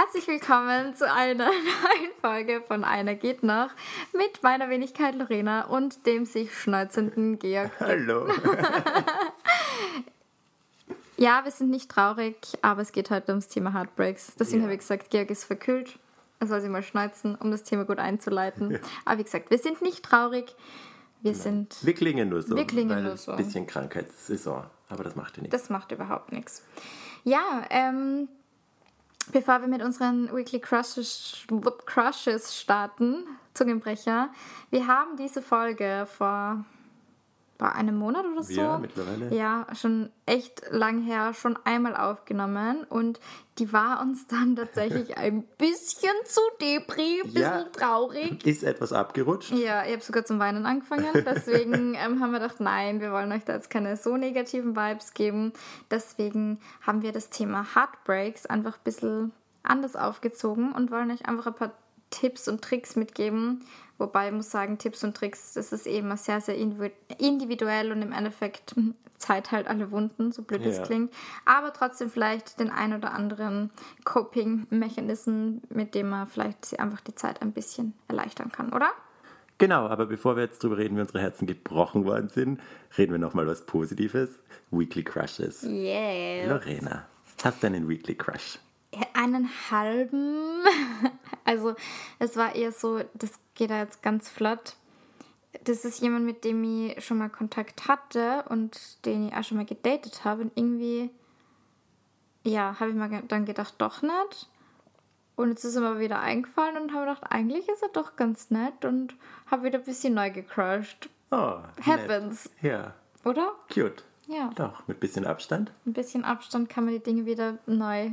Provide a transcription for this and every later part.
Herzlich willkommen zu einer neuen Folge von Einer geht noch mit meiner Wenigkeit Lorena und dem sich schneuzenden Georg. Hallo. Ja, wir sind nicht traurig, aber es geht heute ums Thema Heartbreaks. Deswegen Ja. habe ich gesagt, Georg ist verkühlt. Er soll sich mal schneuzen, um das Thema gut einzuleiten. Aber wie gesagt, wir sind nicht traurig. Wir sind. Wir klingen nur so. Wir klingen nur so. Ein bisschen Krankheitssaison, aber das macht ja nichts. Das macht überhaupt nichts. Ja, ähm, bevor wir mit unseren Weekly Crushes, Crushes starten, Zungenbrecher, wir haben diese Folge vor bei einem Monat oder so. Ja, mittlerweile. Ja, schon echt lang her, schon einmal aufgenommen und die war uns dann tatsächlich ein bisschen zu depri, ein bisschen Ja. traurig. Ist etwas abgerutscht. Ja, ich habe sogar zum Weinen angefangen. Deswegen ähm, haben wir gedacht, nein, wir wollen euch da jetzt keine so negativen Vibes geben. Deswegen haben wir das Thema Heartbreaks einfach ein bisschen anders aufgezogen und wollen euch einfach ein paar Tipps und Tricks mitgeben. Wobei ich muss sagen, Tipps und Tricks, das ist eben sehr, sehr individu- individuell und im Endeffekt Zeit halt alle Wunden, so blöd es Ja. klingt. Aber trotzdem vielleicht den ein oder anderen Coping-Mechanismen, mit dem man vielleicht einfach die Zeit ein bisschen erleichtern kann, oder? Genau, aber bevor wir jetzt drüber reden, wie unsere Herzen gebrochen worden sind, reden wir nochmal was Positives. Weekly Crushes. Yes. Lorena, hast du einen Weekly Crush? Einen halben. Also, es war eher so, das geht da jetzt ganz flott. Das ist jemand, mit dem ich schon mal Kontakt hatte und den ich auch schon mal gedatet habe. Und irgendwie, ja, habe ich mir dann gedacht, doch nicht. Und jetzt ist er mir wieder eingefallen und habe gedacht, eigentlich ist er doch ganz nett und habe wieder ein bisschen neu gecrushed. Oh, Happens. Nett. Ja, Oder? cute. Ja. Doch, mit bisschen Abstand. Ein bisschen Abstand kann man die Dinge wieder neu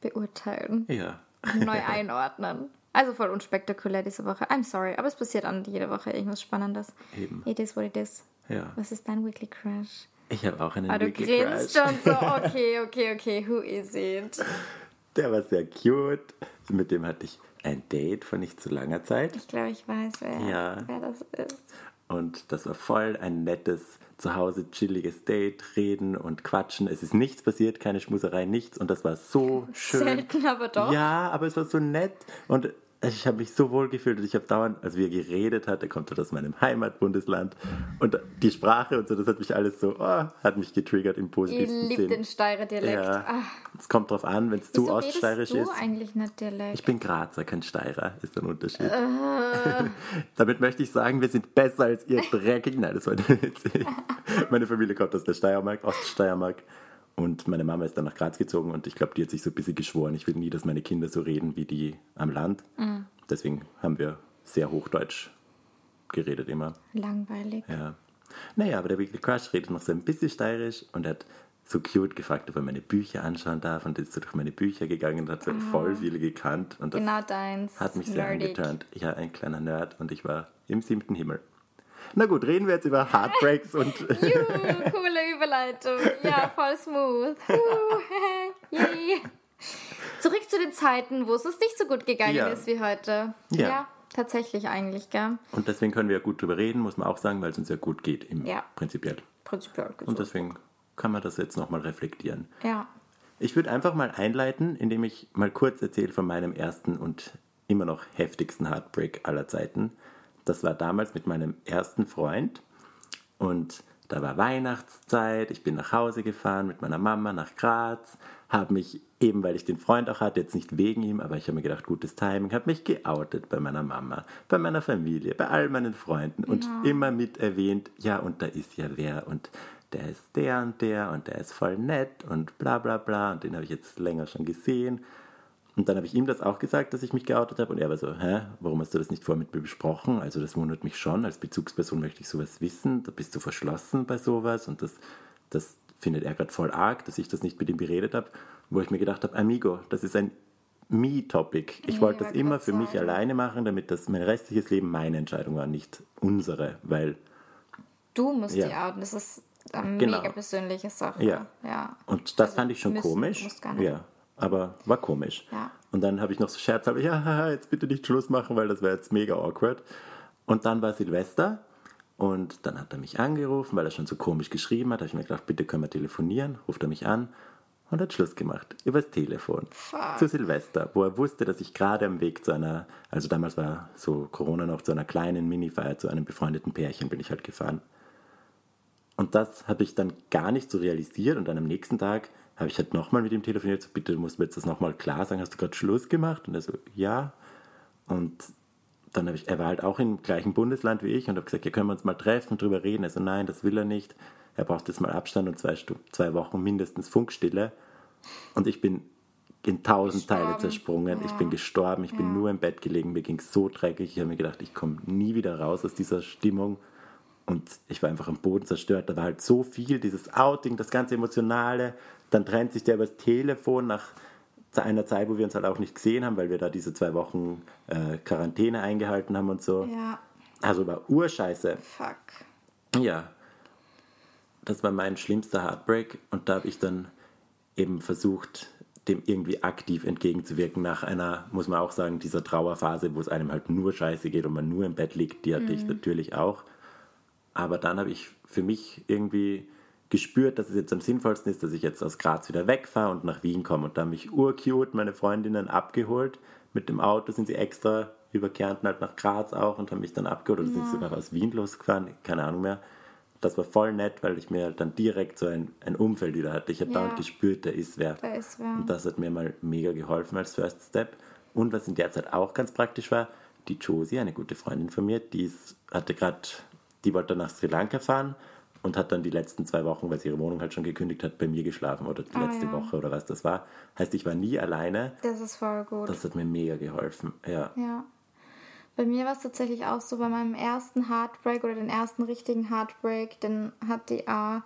beurteilen. Ja. neu einordnen. Also voll unspektakulär diese Woche. I'm sorry, aber es passiert an jede Woche irgendwas Spannendes. Eben. It is what it is. Ja. Was ist dein Weekly Crush? Ich habe auch einen Ah, du Weekly grinst Crush. schon so. Okay, okay, okay. Who is it? Der war sehr cute. Mit dem hatte ich ein Date vor nicht so langer Zeit. Ich glaube, ich weiß, wer, Ja. wer das ist. Und das war voll ein nettes, zu Hause chilliges Date, reden und quatschen. Es ist nichts passiert, keine Schmuserei, nichts. Und das war so schön. Selten, aber doch. Ja, aber es war so nett. Und ich habe mich so wohl gefühlt und ich habe dauernd, als wir geredet hat, er kommt halt aus meinem Heimatbundesland und die Sprache und so, das hat mich alles so, oh, hat mich getriggert im Ich positivsten liebe Sinn. den Steirer Dialekt. Ja, Ah, es kommt drauf an, wenn es zu oststeirisch ist. eigentlich nicht Dialekt? Ich bin Grazer, kein Steirer, ist ein Unterschied. Äh. Damit möchte ich sagen, wir sind besser als ihr dreckig. Nein, das war nicht. Meine Familie kommt aus der Steiermark, Oststeiermark. Und meine Mama ist dann nach Graz gezogen und ich glaube, die hat sich so ein bisschen geschworen, ich will nie, dass meine Kinder so reden wie die am Land. Mhm. Deswegen haben wir sehr Hochdeutsch geredet immer. Langweilig. Ja. Naja, aber der Weekly Crush redet noch so ein bisschen steirisch und hat so cute gefragt, ob er meine Bücher anschauen darf und ist so durch meine Bücher gegangen und hat so voll viele gekannt und das Ah. Genau deins. hat mich sehr Nerdig. angeturnt. Ja, ein kleiner Nerd und ich war im siebten Himmel. Na gut, reden wir jetzt über Heartbreaks und Juhu, coole Überleitung. Ja, voll smooth. Yay. Zurück zu den Zeiten, wo es uns nicht so gut gegangen Ja. ist wie heute. Ja. tatsächlich eigentlich, gell? und deswegen können wir ja gut drüber reden, muss man auch sagen, weil es uns ja gut geht im Ja. prinzipiell. Prinzipiell Und gesund. deswegen kann man das jetzt nochmal reflektieren. Ja. Ich würde einfach mal einleiten, indem ich mal kurz erzähle von meinem ersten und immer noch heftigsten Heartbreak aller Zeiten. Das war damals mit meinem ersten Freund und da war Weihnachtszeit. Ich bin nach Hause gefahren mit meiner Mama nach Graz, habe mich eben, weil ich den Freund auch hatte, jetzt nicht wegen ihm, aber ich habe mir gedacht, gutes Timing, habe mich geoutet bei meiner Mama, bei meiner Familie, bei all meinen Freunden und immer mit erwähnt, ja, und da ist ja wer und der ist der und der und der ist voll nett und bla bla bla und den habe ich jetzt länger schon gesehen. Und dann habe ich ihm das auch gesagt, dass ich mich geoutet habe. Und er war so, hä, warum hast du das nicht vorher mit mir besprochen? Also das wundert mich schon. Als Bezugsperson möchte ich sowas wissen. Da bist du verschlossen bei sowas. Und das, das findet er gerade voll arg, dass ich das nicht mit ihm beredet habe. Wo ich mir gedacht habe, Amigo, das ist ein Me-Topic. Ich Ja, wollte das immer für mich sagen. alleine machen, damit das mein restliches Leben meine Entscheidung war, nicht unsere. Weil Du musst Ja. die outen. Das ist eine Genau. mega persönliche Sache. Ja. ja. Und das Also fand ich schon müssen, komisch. musst gar nicht. Ja, aber war komisch. Ja. Und dann habe ich noch so scherzhaft, ja, haha, jetzt bitte nicht Schluss machen, weil das wäre jetzt mega awkward. Und dann war Silvester und dann hat er mich angerufen, weil er schon so komisch geschrieben hat. Da habe ich mir gedacht, bitte können wir telefonieren. Ruft er mich an und hat Schluss gemacht. Übers Telefon. Fuck. Zu Silvester, wo er wusste, dass ich gerade am Weg zu einer, also damals war so Corona noch, zu einer kleinen Minifeier, zu einem befreundeten Pärchen bin ich halt gefahren. Und das habe ich dann gar nicht so realisiert und dann am nächsten Tag habe ich halt nochmal mit ihm telefoniert, so bitte, du musst mir jetzt das nochmal klar sagen, hast du gerade Schluss gemacht? Und er so, ja. Und dann habe ich, er war halt auch im gleichen Bundesland wie ich und habe gesagt, ja, können wir uns mal treffen und drüber reden. Er so, nein, das will er nicht. Er braucht jetzt mal Abstand und zwei, zwei Wochen mindestens Funkstille. Und ich bin in tausend Teile Gestorben. zersprungen. Ich bin gestorben, ich bin nur im Bett gelegen, mir ging es so dreckig. Ich habe mir gedacht, ich komme nie wieder raus aus dieser Stimmung. Und ich war einfach am Boden zerstört. Da war halt so viel, dieses Outing, das ganze Emotionale. Dann trennt sich der übers Telefon nach einer Zeit, wo wir uns halt auch nicht gesehen haben, weil wir da diese zwei Wochen äh, Quarantäne eingehalten haben und so. Ja, Also war urscheiße. fuck. Ja, das war mein schlimmster Heartbreak und da habe ich dann eben versucht, dem irgendwie aktiv entgegenzuwirken nach einer, muss man auch sagen, dieser Trauerphase, wo es einem halt nur scheiße geht und man nur im Bett liegt, die hatte ich natürlich auch. Aber dann habe ich für mich irgendwie gespürt, dass es jetzt am sinnvollsten ist, dass ich jetzt aus Graz wieder wegfahre und nach Wien komme. Und da haben mich urcute meine Freundinnen abgeholt. Mit dem Auto sind sie extra über Kärnten halt nach Graz auch und haben mich dann abgeholt. Oder sind sogar aus Wien losgefahren, keine Ahnung mehr. Das war voll nett, weil ich mir halt dann direkt so ein, ein Umfeld wieder hatte. Ich habe Ja. dauernd gespürt, da ist wer. Da ist wer. Und das hat mir mal mega geholfen als First Step. Und was in der Zeit auch ganz praktisch war, die Josie, eine gute Freundin von mir, die ist, hatte gerade, die wollte nach Sri Lanka fahren und hat dann die letzten zwei Wochen, weil sie ihre Wohnung halt schon gekündigt hat, bei mir geschlafen oder die Ah, letzte ja. Woche oder was das war. Heißt, ich war nie alleine. Das ist voll gut. Das hat mir mega geholfen. Ja. Ja. Bei mir war es tatsächlich auch so, bei meinem ersten Heartbreak oder den ersten richtigen Heartbreak, den hatte ich auch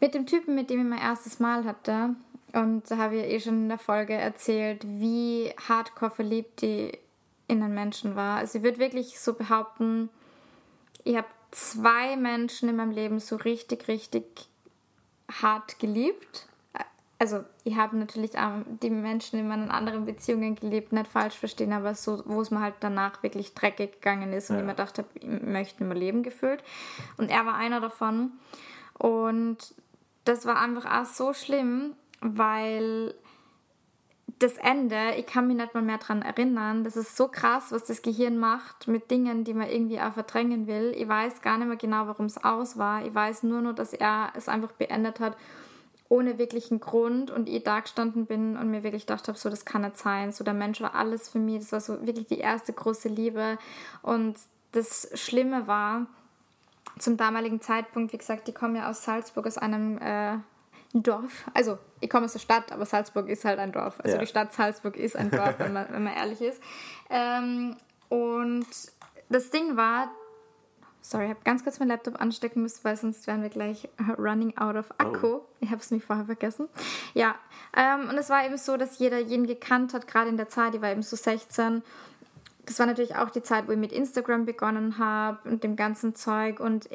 mit dem Typen, mit dem ich mein erstes Mal hatte. Und da habe ich eh schon in der Folge erzählt, wie hardcore verliebt die in einen Menschen war. Also ich würde wirklich so behaupten, ich habe zwei Menschen in meinem Leben so richtig, richtig hart geliebt. Also ich habe natürlich die Menschen in meinen anderen Beziehungen geliebt, nicht falsch verstehen, aber so, wo es mir halt danach wirklich dreckig gegangen ist und Ja. ich mir gedacht habe, ich möchte mehr leben gefühlt. Und er war einer davon. Und das war einfach auch so schlimm, weil das Ende, ich kann mich nicht mal mehr daran erinnern. Das ist so krass, was das Gehirn macht mit Dingen, die man irgendwie auch verdrängen will. Ich weiß gar nicht mehr genau, warum es aus war. Ich weiß nur noch, dass er es einfach beendet hat, ohne wirklichen Grund. Und ich da gestanden bin und mir wirklich gedacht habe, so, das kann nicht sein. So, der Mensch war alles für mich. Das war so wirklich die erste große Liebe. Und das Schlimme war, zum damaligen Zeitpunkt, wie gesagt, ich komme ja aus Salzburg, aus einem äh, Dorf. Also, ich komme aus der Stadt, aber Salzburg ist halt ein Dorf. Also, Ja. die Stadt Salzburg ist ein Dorf, wenn, man, wenn man ehrlich ist. Ähm, und das Ding war, sorry, ich habe ganz kurz meinen Laptop anstecken müssen, weil sonst wären wir gleich running out of Akku. Ich habe es nicht vorher vergessen. Ja, ähm, und es war eben so, dass jeder jeden gekannt hat, gerade in der Zeit, ich war eben so 16 das war natürlich auch die Zeit, wo ich mit Instagram begonnen habe und dem ganzen Zeug. Und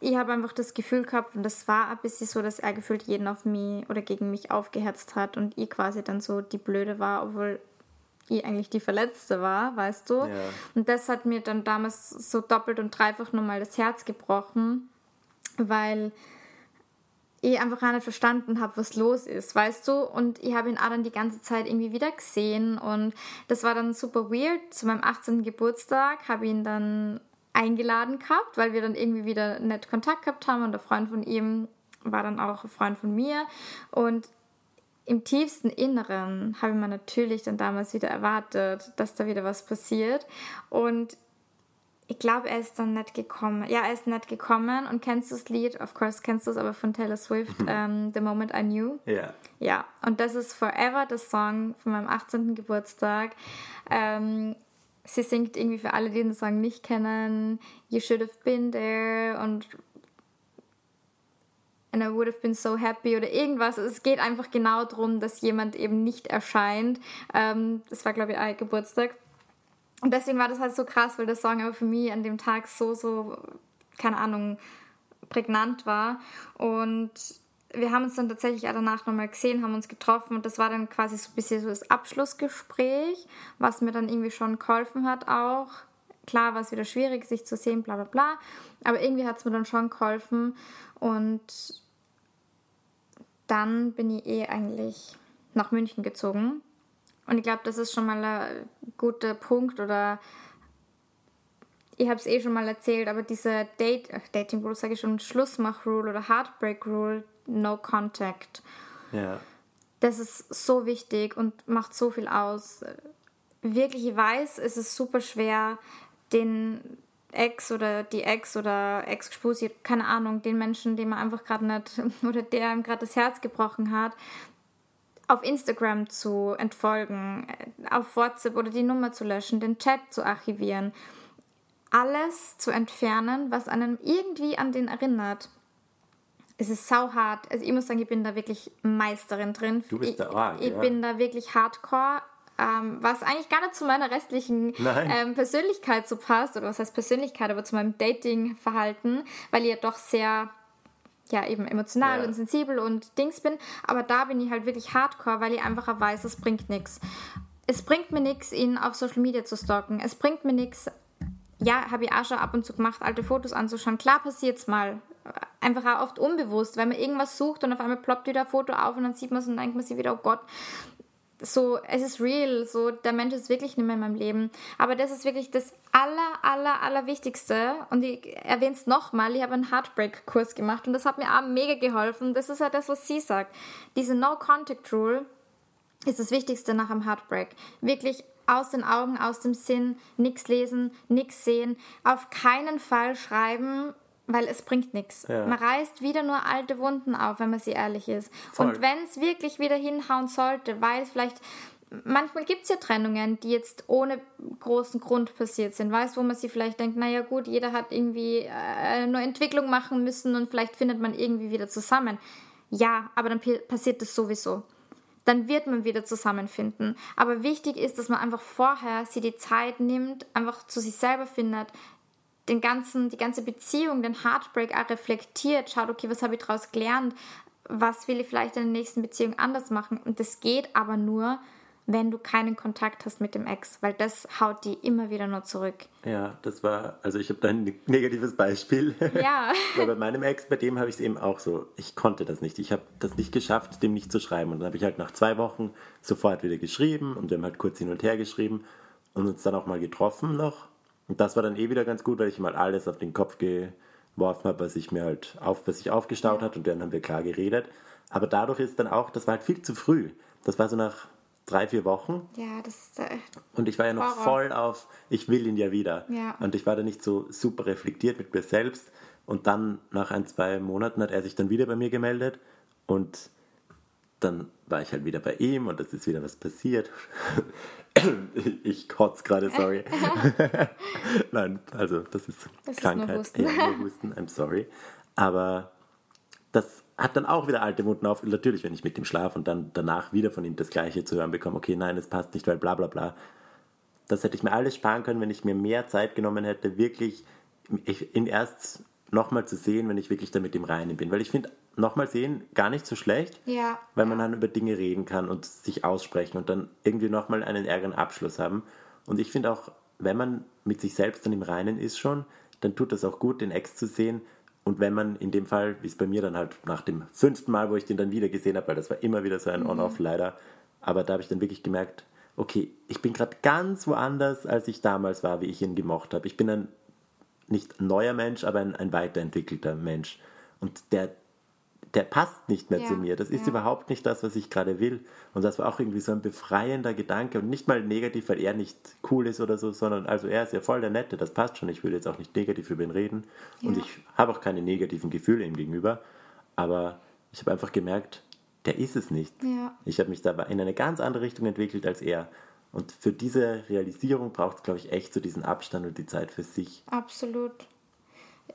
ich habe einfach das Gefühl gehabt, und das war ein bisschen so, dass er gefühlt jeden auf mich oder gegen mich aufgehetzt hat und ich quasi dann so die Blöde war, obwohl ich eigentlich die Verletzte war, weißt du. Ja. Und das hat mir dann damals so doppelt und dreifach nochmal das Herz gebrochen, weil ich einfach gar nicht verstanden habe, was los ist, weißt du? Und ich habe ihn auch dann die ganze Zeit irgendwie wieder gesehen und das war dann super weird. Zu meinem 18. Geburtstag habe ich ihn dann eingeladen gehabt, weil wir dann irgendwie wieder nett Kontakt gehabt haben und der Freund von ihm war dann auch ein Freund von mir und im tiefsten Inneren habe ich mir natürlich dann damals wieder erwartet, dass da wieder was passiert und ich glaube, er ist dann nicht gekommen. Ja, er ist nicht gekommen. Und kennst du das Lied? Of course, kennst du es aber von Taylor Swift, ähm, The Moment I Knew. Ja. Ja, und das ist Forever, das Song von meinem 18. Geburtstag. Ähm, sie singt irgendwie für alle, die den Song nicht kennen, You should have been there und And I would have been so happy oder irgendwas. Es geht einfach genau darum, dass jemand eben nicht erscheint. Ähm, das war, glaube ich, ein Geburtstag. Und deswegen war das halt so krass, weil der Song aber für mich an dem Tag so, so, keine Ahnung, prägnant war. Und wir haben uns dann tatsächlich auch danach nochmal gesehen, haben uns getroffen und das war dann quasi so ein bisschen so das Abschlussgespräch, was mir dann irgendwie schon geholfen hat auch. Klar war es wieder schwierig, sich zu sehen, bla bla bla, aber irgendwie hat es mir dann schon geholfen und dann bin ich eh eigentlich nach München gezogen. Und ich glaube, das ist schon mal ein guter Punkt oder ich habe es eh schon mal erzählt, aber diese Date, Dating Rule, sage ich schon, Schlussmach Rule oder Heartbreak Rule, No Contact. Ja. Das ist so wichtig und macht so viel aus. Wirklich, ich weiß, es ist super schwer, den Ex oder die Ex oder Ex-Spusi, keine Ahnung, den Menschen, dem man einfach gerade nicht oder der ihm gerade das Herz gebrochen hat, auf Instagram zu entfolgen, auf WhatsApp oder die Nummer zu löschen, den Chat zu archivieren. Alles zu entfernen, was einem irgendwie an den erinnert. Es ist sau hart. Also ich muss sagen, ich bin da wirklich Meisterin drin. Du bist ich, da arg, Ich ja. bin da wirklich hardcore. Ähm, was eigentlich gar nicht zu meiner restlichen ähm, Persönlichkeit so passt, oder was heißt Persönlichkeit, aber zu meinem Dating-Verhalten, weil ich ja doch sehr ja, eben emotional Ja. und sensibel und Dings bin. Aber da bin ich halt wirklich hardcore, weil ich einfach weiß, es bringt nichts. Es bringt mir nichts, ihn auf Social Media zu stalken. Es bringt mir nichts, ja, habe ich auch schon ab und zu gemacht, alte Fotos anzuschauen. Klar passiert's mal. Einfach auch oft unbewusst, weil man irgendwas sucht und auf einmal ploppt wieder ein Foto auf und dann sieht man es und denkt man sich wieder, oh Gott, so, es ist real, so, der Mensch ist wirklich nicht mehr in meinem Leben. Aber das ist wirklich das aller, aller, aller Wichtigste. Und ich erwähne es nochmal, ich habe einen Heartbreak-Kurs gemacht und das hat mir auch mega geholfen. Das ist ja das, was sie sagt. Diese No-Contact-Rule ist das Wichtigste nach einem Heartbreak. Wirklich aus den Augen, aus dem Sinn, nichts lesen, nichts sehen, auf keinen Fall schreiben, weil es bringt nichts. Ja. Man reißt wieder nur alte Wunden auf, wenn man sie ehrlich ist. Voll. Und wenn es wirklich wieder hinhauen sollte, weil es vielleicht manchmal gibt es ja Trennungen, die jetzt ohne großen Grund passiert sind. Weißt wo man sich vielleicht denkt, naja gut, jeder hat irgendwie äh, neue Entwicklung machen müssen und vielleicht findet man irgendwie wieder zusammen. Ja, aber dann passiert das sowieso. Dann wird man wieder zusammenfinden. Aber wichtig ist, dass man einfach vorher sie die Zeit nimmt, einfach zu sich selber findet, den ganzen, die ganze Beziehung, den Heartbreak auch reflektiert, schaut, okay, was habe ich daraus gelernt, was will ich vielleicht in der nächsten Beziehung anders machen. Und das geht aber nur, wenn du keinen Kontakt hast mit dem Ex, weil das haut die immer wieder nur zurück. Ja, das war, also ich habe da ein negatives Beispiel. Ja. Weil bei meinem Ex, bei dem habe ich es eben auch so, ich konnte das nicht. Ich habe das nicht geschafft, dem nicht zu schreiben. Und dann habe ich halt nach zwei Wochen sofort wieder geschrieben und haben halt kurz hin und her geschrieben und uns dann auch mal getroffen noch. Und das war dann eh wieder ganz gut, weil ich mal alles auf den Kopf geworfen habe, was ich mir halt auf, was sich aufgestaut hat und dann haben wir klar geredet. Aber dadurch ist dann auch, das war halt viel zu früh. Das war so nach drei, vier Wochen. Ja, das äh, Und ich war ja noch Horror. voll auf, ich will ihn ja wieder. Ja. Und ich war da nicht so super reflektiert mit mir selbst. Und dann, nach ein, zwei Monaten, hat er sich dann wieder bei mir gemeldet. Und dann war ich halt wieder bei ihm und es ist wieder was passiert. ich kotze gerade, sorry. Nein, also das ist Das ist Krankheit. nur Husten. Ja, nur Husten, I'm sorry. Aber das hat dann auch wieder alte Wunden auf. Natürlich, wenn ich mit ihm schlafe und dann danach wieder von ihm das Gleiche zu hören bekomme, okay, nein, es passt nicht, weil bla bla bla. Das hätte ich mir alles sparen können, wenn ich mir mehr Zeit genommen hätte, wirklich ich- ihn erst nochmal zu sehen, wenn ich wirklich da mit ihm rein bin. Weil ich finde, nochmal sehen gar nicht so schlecht, Ja. weil man dann über Dinge reden kann und sich aussprechen und dann irgendwie nochmal einen ärgeren Abschluss haben. Und ich finde auch, wenn man mit sich selbst dann im Reinen ist schon, dann tut das auch gut, den Ex zu sehen. Und wenn man in dem Fall, wie es bei mir dann halt nach dem fünften Mal, wo ich den dann wieder gesehen habe, weil das war immer wieder so ein On-Off leider, aber da habe ich dann wirklich gemerkt, okay, ich bin gerade ganz woanders, als ich damals war, wie ich ihn gemocht habe. Ich bin ein nicht neuer Mensch, aber ein, ein weiterentwickelter Mensch. Und der, der passt nicht mehr Ja, zu mir. Das ist ja. überhaupt nicht das, was ich gerade will. Und das war auch irgendwie so ein befreiender Gedanke und nicht mal negativ, weil er nicht cool ist oder so, sondern also er ist ja voll der Nette, das passt schon. Ich will jetzt auch nicht negativ über ihn reden. Und Ja. ich habe auch keine negativen Gefühle ihm gegenüber. Aber ich habe einfach gemerkt, der ist es nicht. Ich habe mich da in eine ganz andere Richtung entwickelt als er. Und für diese Realisierung braucht es, glaube ich, echt so diesen Abstand und die Zeit für sich. Absolut.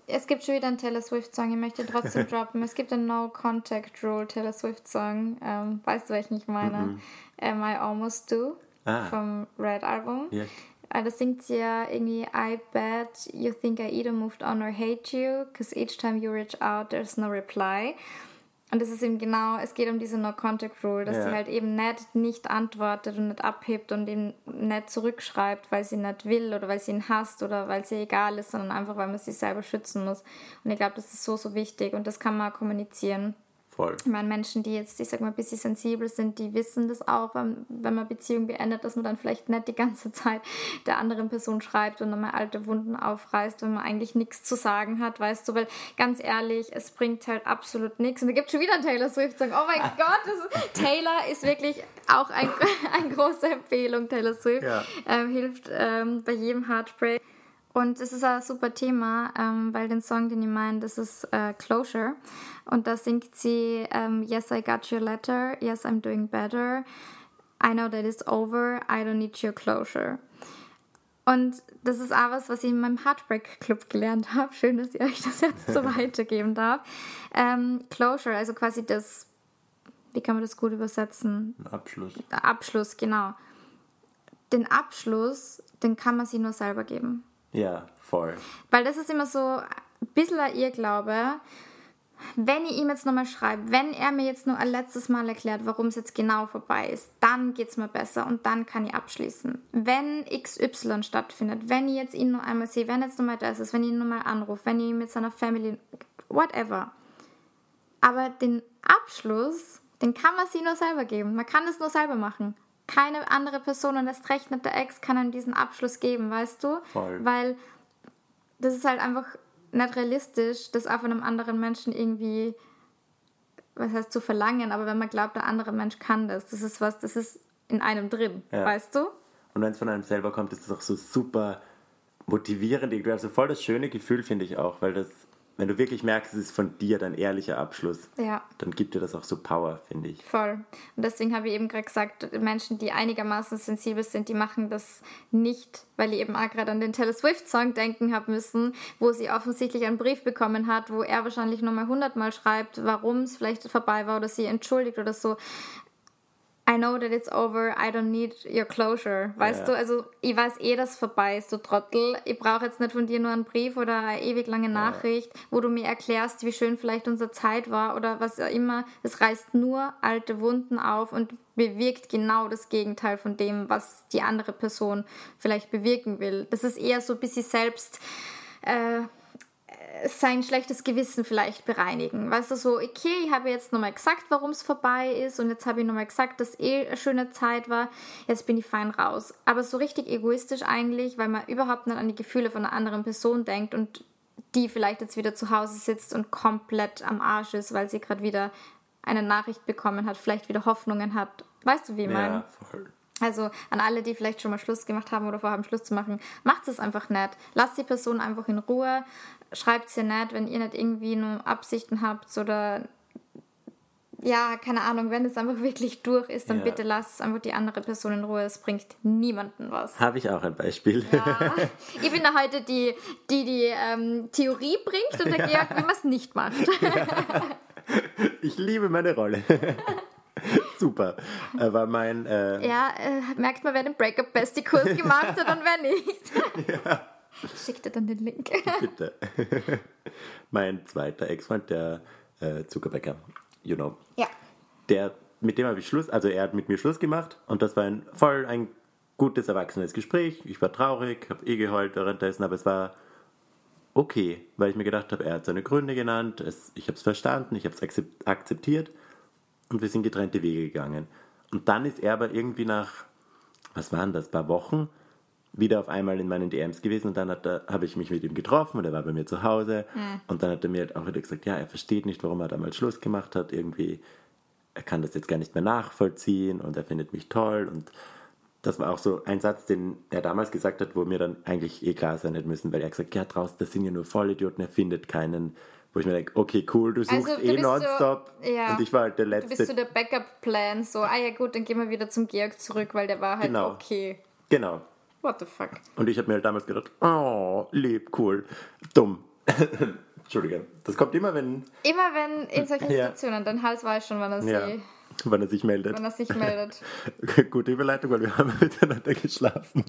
Es gibt schon wieder einen Taylor Swift-Song, ich möchte trotzdem droppen. Es gibt einen No Contact Rule Taylor Swift-Song. Ähm, weißt du, welchen ich meine? Ähm, I Almost Do Ah. vom Red Album. Ja. Äh, Da singt sie ja irgendwie I bet you think I either moved on or hate you, because each time you reach out, there's no reply. Und das ist eben genau, es geht um diese No-Contact-Rule, dass Ja. sie halt eben nicht, nicht antwortet und nicht abhebt und ihm nicht zurückschreibt, weil sie nicht will oder weil sie ihn hasst oder weil sie egal ist, sondern einfach, weil man sich selber schützen muss. Und ich glaube, das ist so, so wichtig und das kann man kommunizieren. Voll. Ich meine, Menschen, die jetzt, ich sag mal, ein bisschen sensibel sind, die wissen das auch, wenn, wenn man Beziehung beendet, dass man dann vielleicht nicht die ganze Zeit der anderen Person schreibt und nochmal alte Wunden aufreißt, wenn man eigentlich nichts zu sagen hat, weißt du, weil ganz ehrlich, es bringt halt absolut nichts. Und da gibt es schon wieder einen Taylor Swift, sagen, oh mein Gott, das, Taylor ist wirklich auch ein, eine große Empfehlung, Taylor Swift. Ja. Ähm, hilft ähm, bei jedem Heartbreak. Und es ist ein super Thema, ähm, weil den Song, den ich meine, das ist äh, Closure. Und da singt sie ähm, Yes, I got your letter. Yes, I'm doing better. I know that it's over. I don't need your closure. Und das ist auch was, was ich in meinem Heartbreak Club gelernt habe. Schön, dass ich euch das jetzt so weitergeben darf. Ähm, Closure, also quasi das, wie kann man das gut übersetzen? Ein Abschluss. Abschluss, genau. Den Abschluss, den kann man sich nur selber geben. Ja, voll. Weil das ist immer so ein bisschen ein Irrglaube. Wenn ich ihm jetzt nochmal schreibe, wenn er mir jetzt nur ein letztes Mal erklärt, warum es jetzt genau vorbei ist, dann geht es mir besser und dann kann ich abschließen. Wenn XY stattfindet, wenn ich jetzt ihn nur einmal sehe, wenn jetzt nochmal das ist, wenn ich ihn nochmal anrufe, wenn ich ihn mit seiner Family, whatever. Aber den Abschluss, den kann man sich nur selber geben. Man kann es nur selber machen keine andere Person und erst recht nicht der Ex kann einem diesen Abschluss geben, weißt du? Voll. Weil das ist halt einfach nicht realistisch, das auch von einem anderen Menschen irgendwie, was heißt zu verlangen, aber wenn man glaubt, der andere Mensch kann das, das ist was, das ist in einem drin, Ja. weißt du? Und wenn es von einem selber kommt, ist das auch so super motivierend. irgendwie. Also voll das schöne Gefühl, finde ich auch, weil das, wenn du wirklich merkst, es ist von dir dein ehrlicher Abschluss, Ja. dann gibt dir das auch so Power, finde ich. Voll. Und deswegen habe ich eben gerade gesagt, Menschen, die einigermaßen sensibel sind, die machen das nicht, weil ich eben auch gerade an den Taylor Swift-Song denken habe müssen, wo sie offensichtlich einen Brief bekommen hat, wo er wahrscheinlich nochmal hundertmal schreibt, warum es vielleicht vorbei war oder sie entschuldigt oder so. I know that it's over, I don't need your closure. Weißt Ja. du, also ich weiß eh, dass vorbei ist, du Trottel. Ich brauche jetzt nicht von dir nur einen Brief oder eine ewig lange Nachricht, wo du mir erklärst, wie schön vielleicht unsere Zeit war oder was auch immer. Es reißt nur alte Wunden auf und bewirkt genau das Gegenteil von dem, was die andere Person vielleicht bewirken will. Das ist eher so ein bisschen selbst äh, sein schlechtes Gewissen vielleicht bereinigen. Weißt du, so, okay, ich habe jetzt nochmal gesagt, warum es vorbei ist und jetzt habe ich nochmal gesagt, dass eh eine schöne Zeit war, jetzt bin ich fein raus. Aber so richtig egoistisch eigentlich, weil man überhaupt nicht an die Gefühle von einer anderen Person denkt und die vielleicht jetzt wieder zu Hause sitzt und komplett am Arsch ist, weil sie gerade wieder eine Nachricht bekommen hat, vielleicht wieder Hoffnungen hat. Weißt du, wie ich meine? Ja, voll. Also an alle, die vielleicht schon mal Schluss gemacht haben oder vorhaben, Schluss zu machen, macht es einfach nicht. Lasst die Person einfach in Ruhe. Schreibt sie nicht, wenn ihr nicht irgendwie nur Absichten habt oder ja, keine Ahnung, wenn es einfach wirklich durch ist, dann Ja. bitte lasst einfach die andere Person in Ruhe. Es bringt niemanden was. Habe ich auch ein Beispiel. Ich bin da heute die, die die ähm, Theorie bringt und der Georg, wie man es nicht macht. Ich liebe meine Rolle. Super. Aber mein, äh, Ja, äh, merkt man, wer den Breakup-Bestie-Kurs gemacht hat und wer nicht. Schickt dir dann den Link. bitte. mein zweiter Ex-Freund, der äh, Zuckerbäcker, you know. Ja. Der, mit dem habe ich Schluss, also er hat mit mir Schluss gemacht und das war ein voll ein gutes, erwachsenes Gespräch. Ich war traurig, habe eh geheult währenddessen, aber es war okay, weil ich mir gedacht habe, er hat seine Gründe genannt, es, ich habe es verstanden, ich habe es akzeptiert und wir sind getrennte Wege gegangen. Und dann ist er aber irgendwie nach, was waren das, paar Wochen, wieder auf einmal in meinen DMs gewesen und dann habe ich mich mit ihm getroffen und er war bei mir zu Hause und dann hat er mir halt auch wieder gesagt, ja, er versteht nicht, warum er damals Schluss gemacht hat, irgendwie, er kann das jetzt gar nicht mehr nachvollziehen und er findet mich toll und das war auch so ein Satz, den er damals gesagt hat, wo mir dann eigentlich eh klar sein hätte müssen, weil er gesagt hat, ja, draußen, das sind ja nur Vollidioten, er findet keinen, wo ich mir denke, okay, cool, du suchst Also, du eh bist so- nonstop ja. und ich war halt der Du Letzte. bist so der Backup-Plan, so, ah ja gut, dann gehen wir wieder zum Georg zurück, weil der war halt Genau. okay. genau. What the fuck? Und ich habe mir halt damals gedacht, oh, lieb, cool, dumm. Entschuldige. Das kommt immer, wenn, Immer wenn in solchen Ja. Situationen, dein Hals weiß schon, wann er, ja, sie, wenn er sich meldet. wann er sich meldet. Gute Überleitung, weil wir haben miteinander geschlafen.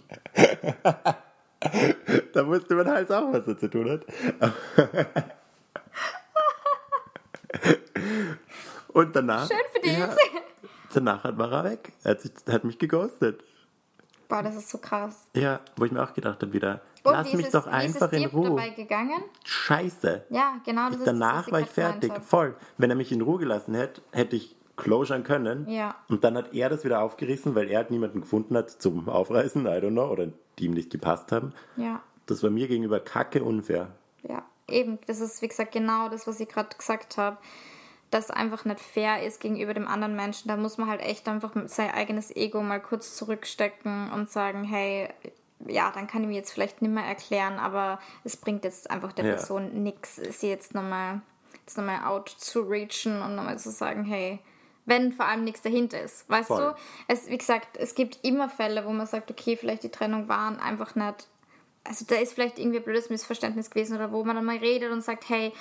da wusste mein Hals auch, was er zu tun hat. Und danach. Schön für dich. Ja, danach war er weg. Er hat, sich, hat mich geghostet. Boah, das ist so krass. Ja, wo ich mir auch gedacht habe wieder, Und lass mich doch es, ist einfach in Ruhe. dabei gegangen? Scheiße. Ja, genau. Das ist Danach das, war ich fertig. Voll. Wenn er mich in Ruhe gelassen hätte, hätte ich closuren können. Ja. Und dann hat er das wieder aufgerissen, weil er halt niemanden gefunden hat zum Aufreißen, I don't know, oder die ihm nicht gepasst haben. Ja. Das war mir gegenüber kacke unfair. Ja, eben. Das ist, wie gesagt, genau das, was ich gerade gesagt habe. Das einfach nicht fair ist gegenüber dem anderen Menschen. Da muss man halt echt einfach sein eigenes Ego mal kurz zurückstecken und sagen, hey, ja, dann kann ich mir jetzt vielleicht nicht mehr erklären, aber es bringt jetzt einfach der Ja. Person nichts, sie jetzt nochmal jetzt nochmal out zu reachen und nochmal zu sagen, hey, wenn vor allem nichts dahinter ist. Weißt Voll. du? Es, wie gesagt, es gibt immer Fälle, wo man sagt, okay, vielleicht die Trennung waren einfach nicht also da ist vielleicht irgendwie ein blödes Missverständnis gewesen oder wo man dann mal redet und sagt, hey,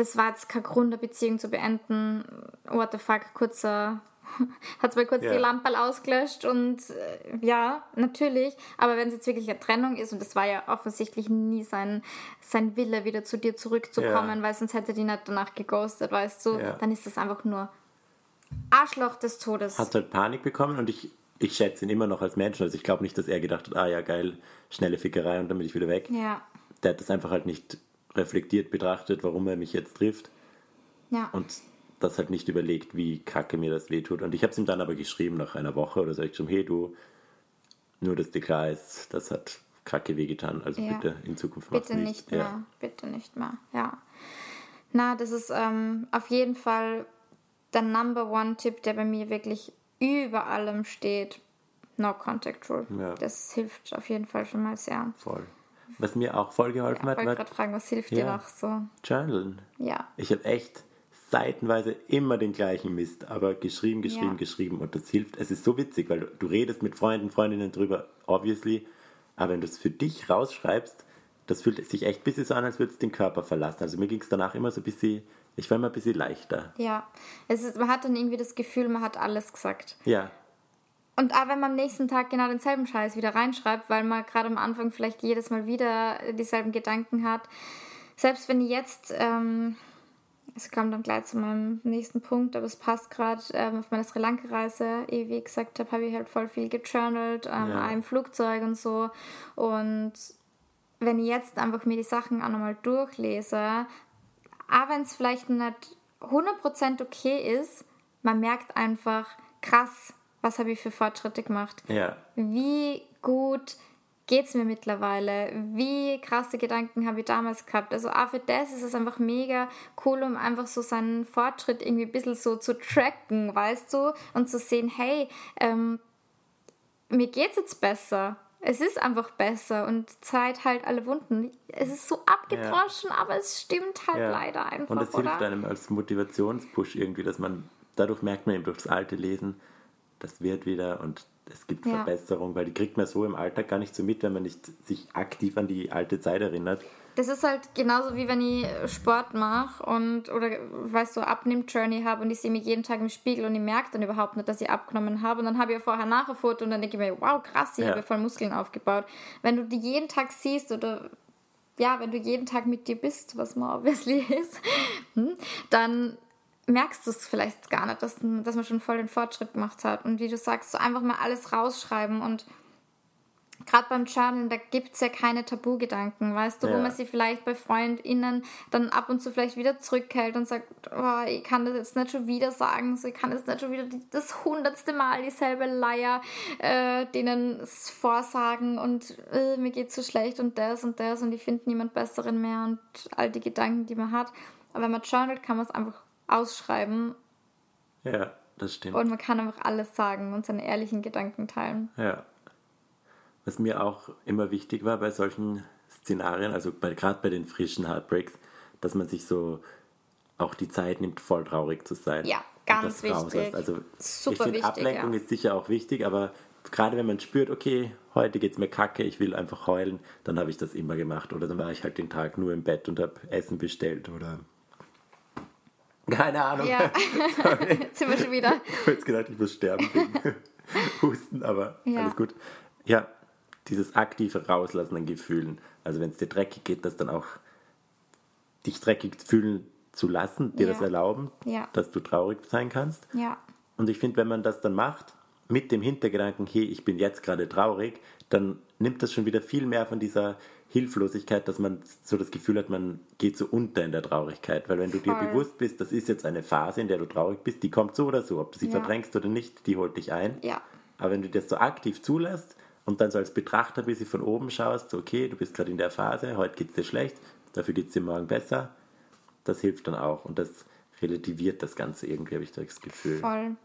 das war jetzt kein Grund, eine Beziehung zu beenden. What the fuck, kurzer, hat mal kurz Ja. die Lampe ausgelöscht und äh, ja, natürlich. Aber wenn es jetzt wirklich eine Trennung ist und das war ja offensichtlich nie sein, sein Wille, wieder zu dir zurückzukommen, Ja. weil sonst hätte die nicht danach geghostet, weißt du, Ja. dann ist das einfach nur Arschloch des Todes. Hat halt Panik bekommen und ich, ich schätze ihn immer noch als Menschen. Also ich glaube nicht, dass er gedacht hat, ah ja, geil, schnelle Fickerei und dann bin ich wieder weg. ja, Der hat das einfach halt nicht reflektiert betrachtet, warum er mich jetzt trifft. ja. und das halt nicht überlegt, wie kacke mir das wehtut. Und ich habe es ihm dann aber geschrieben, nach einer Woche oder so, ich geschrieben, hey du, nur dass dir klar ist, das hat kacke wehgetan, also Ja. bitte in Zukunft Bitte nicht. nicht mehr. Ja. Bitte nicht mehr. Ja. Na, das ist ähm, auf jeden Fall der Number One-Tipp, der bei mir wirklich über allem steht. No Contact Rule. Ja. Das hilft auf jeden Fall schon mal sehr. Voll. Was mir auch voll geholfen Ich hat, wollte war gerade fragen, was hilft dir Ja. noch so? Journalen. Ja. Ich habe echt seitenweise immer den gleichen Mist, aber geschrieben, geschrieben, Ja. geschrieben und das hilft. Es ist so witzig, weil du, du redest mit Freunden, Freundinnen drüber, obviously, aber wenn du es für dich rausschreibst, das fühlt sich echt ein bisschen so an, als würde es den Körper verlassen. Also mir ging es danach immer so ein bisschen, ich war immer ein bisschen leichter. Ja. Es ist, man hat dann irgendwie das Gefühl, man hat alles gesagt. Ja, Und auch wenn man am nächsten Tag genau denselben Scheiß wieder reinschreibt, weil man gerade am Anfang vielleicht jedes Mal wieder dieselben Gedanken hat. Selbst wenn ich jetzt, ähm, es kommt dann gleich zu meinem nächsten Punkt, aber es passt gerade ähm, auf meiner Sri Lanka-Reise, eh, wie ich gesagt habe, habe ich halt voll viel gejournalt, ähm, Ja. im Flugzeug und so. Und wenn ich jetzt einfach mir die Sachen auch nochmal durchlese, auch wenn es vielleicht nicht 100% okay ist, man merkt einfach, krass, was habe ich für Fortschritte gemacht. ja, Wie gut geht's mir mittlerweile? Wie krasse Gedanken habe ich damals gehabt? Also auch für das ist es einfach mega cool, um einfach so seinen Fortschritt irgendwie ein bisschen so zu tracken, weißt du? Und zu sehen, hey, ähm, mir geht's jetzt besser. Es ist einfach besser und Zeit halt alle Wunden. Es ist so abgedroschen, aber es stimmt halt ja. leider einfach, Und das oder? hilft einem als Motivationspush irgendwie, dass man, dadurch merkt man eben durch das alte Lesen, das wird wieder und es gibt Ja. Verbesserung, weil die kriegt man so im Alltag gar nicht so mit, wenn man nicht sich aktiv an die alte Zeit erinnert. Das ist halt genauso wie wenn ich Sport mache und oder weißt du, Abnimm-Journey habe und ich sehe mich jeden Tag im Spiegel und ich merke dann überhaupt nicht, dass ich abgenommen habe. Und dann habe ich ja vorher nachher Foto und dann denke ich mir, wow, krass, ich Ja. habe voll Muskeln aufgebaut. Wenn du die jeden Tag siehst oder ja, wenn du jeden Tag mit dir bist, was man obviously ist, hm, dann merkst du es vielleicht gar nicht, dass, dass man schon voll den Fortschritt gemacht hat. Und wie du sagst, so einfach mal alles rausschreiben und gerade beim Journalen, da gibt es ja keine Tabugedanken, weißt du, wo Ja. man sich vielleicht bei FreundInnen dann ab und zu vielleicht wieder zurückhält und sagt, oh, ich kann das jetzt nicht schon wieder sagen, so, ich kann jetzt nicht schon wieder das hundertste Mal dieselbe Leier äh, denen vorsagen und äh, mir geht's so schlecht und das und das und ich finde niemand Besseren mehr und all die Gedanken, die man hat. Aber wenn man journalt, kann man es einfach ausschreiben Ja, das stimmt. und man kann einfach alles sagen und seine ehrlichen Gedanken teilen. Ja. Was mir auch immer wichtig war bei solchen Szenarien, also gerade bei den frischen Heartbreaks, dass man sich so auch die Zeit nimmt, voll traurig zu sein. Ja, ganz das wichtig. Also Super ich finde, wichtig, Ablenkung ja. ist sicher auch wichtig, aber gerade wenn man spürt, okay, heute geht's mir kacke, ich will einfach heulen, dann habe ich das immer gemacht. Oder dann war ich halt den Tag nur im Bett und habe Essen bestellt oder keine Ahnung. Ja, jetzt sind wir schon wieder. Ich habe jetzt gedacht, ich muss sterben wegen Husten, aber Ja. alles gut. Ja, dieses aktive Rauslassen an Gefühlen. Also wenn es dir dreckig geht, das dann auch dich dreckig fühlen zu lassen, dir Ja. das erlauben, Ja. dass du traurig sein kannst. Ja, Und ich finde, wenn man das dann macht, mit dem Hintergedanken, hey, ich bin jetzt gerade traurig, dann nimmt das schon wieder viel mehr von dieser Hilflosigkeit, dass man so das Gefühl hat, man geht so unter in der Traurigkeit. Weil wenn du Voll. dir bewusst bist, das ist jetzt eine Phase, in der du traurig bist, die kommt so oder so, ob du sie ja. verdrängst oder nicht, die holt dich ein. Ja. Aber wenn du das so aktiv zulässt und dann so als Betrachter ein bisschen von oben schaust, so okay, du bist gerade in der Phase, heute geht es dir schlecht, dafür geht es dir morgen besser, das hilft dann auch. Und das relativiert das Ganze irgendwie, habe ich das Gefühl. Voll.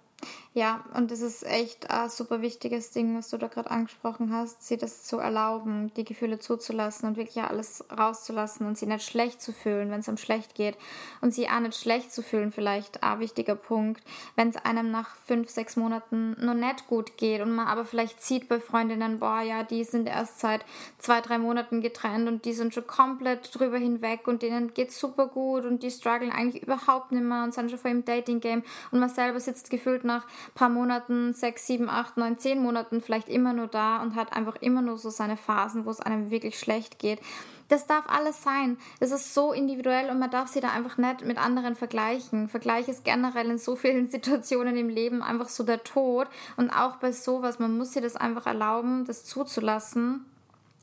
Ja, und das ist echt ein super wichtiges Ding, was du da gerade angesprochen hast, sie das zu erlauben, die Gefühle zuzulassen und wirklich alles rauszulassen und sie nicht schlecht zu fühlen, wenn es einem schlecht geht. Und sie auch nicht schlecht zu fühlen, vielleicht ein wichtiger Punkt, wenn es einem nach fünf, sechs Monaten nur nicht gut geht und man aber vielleicht sieht bei Freundinnen, boah, ja, die sind erst seit zwei, drei Monaten getrennt und die sind schon komplett drüber hinweg und denen geht super gut und die strugglen eigentlich überhaupt nicht mehr und sind schon vor im Dating-Game und man selber sitzt gefühlt nach ein paar Monaten, sechs, sieben, acht, neun, zehn Monaten vielleicht immer nur da und hat einfach immer nur so seine Phasen, wo es einem wirklich schlecht geht. Das darf alles sein. Es ist so individuell und man darf sie da einfach nicht mit anderen vergleichen. Vergleich ist generell in so vielen Situationen im Leben einfach so der Tod. Und auch bei sowas, man muss sich das einfach erlauben, das zuzulassen.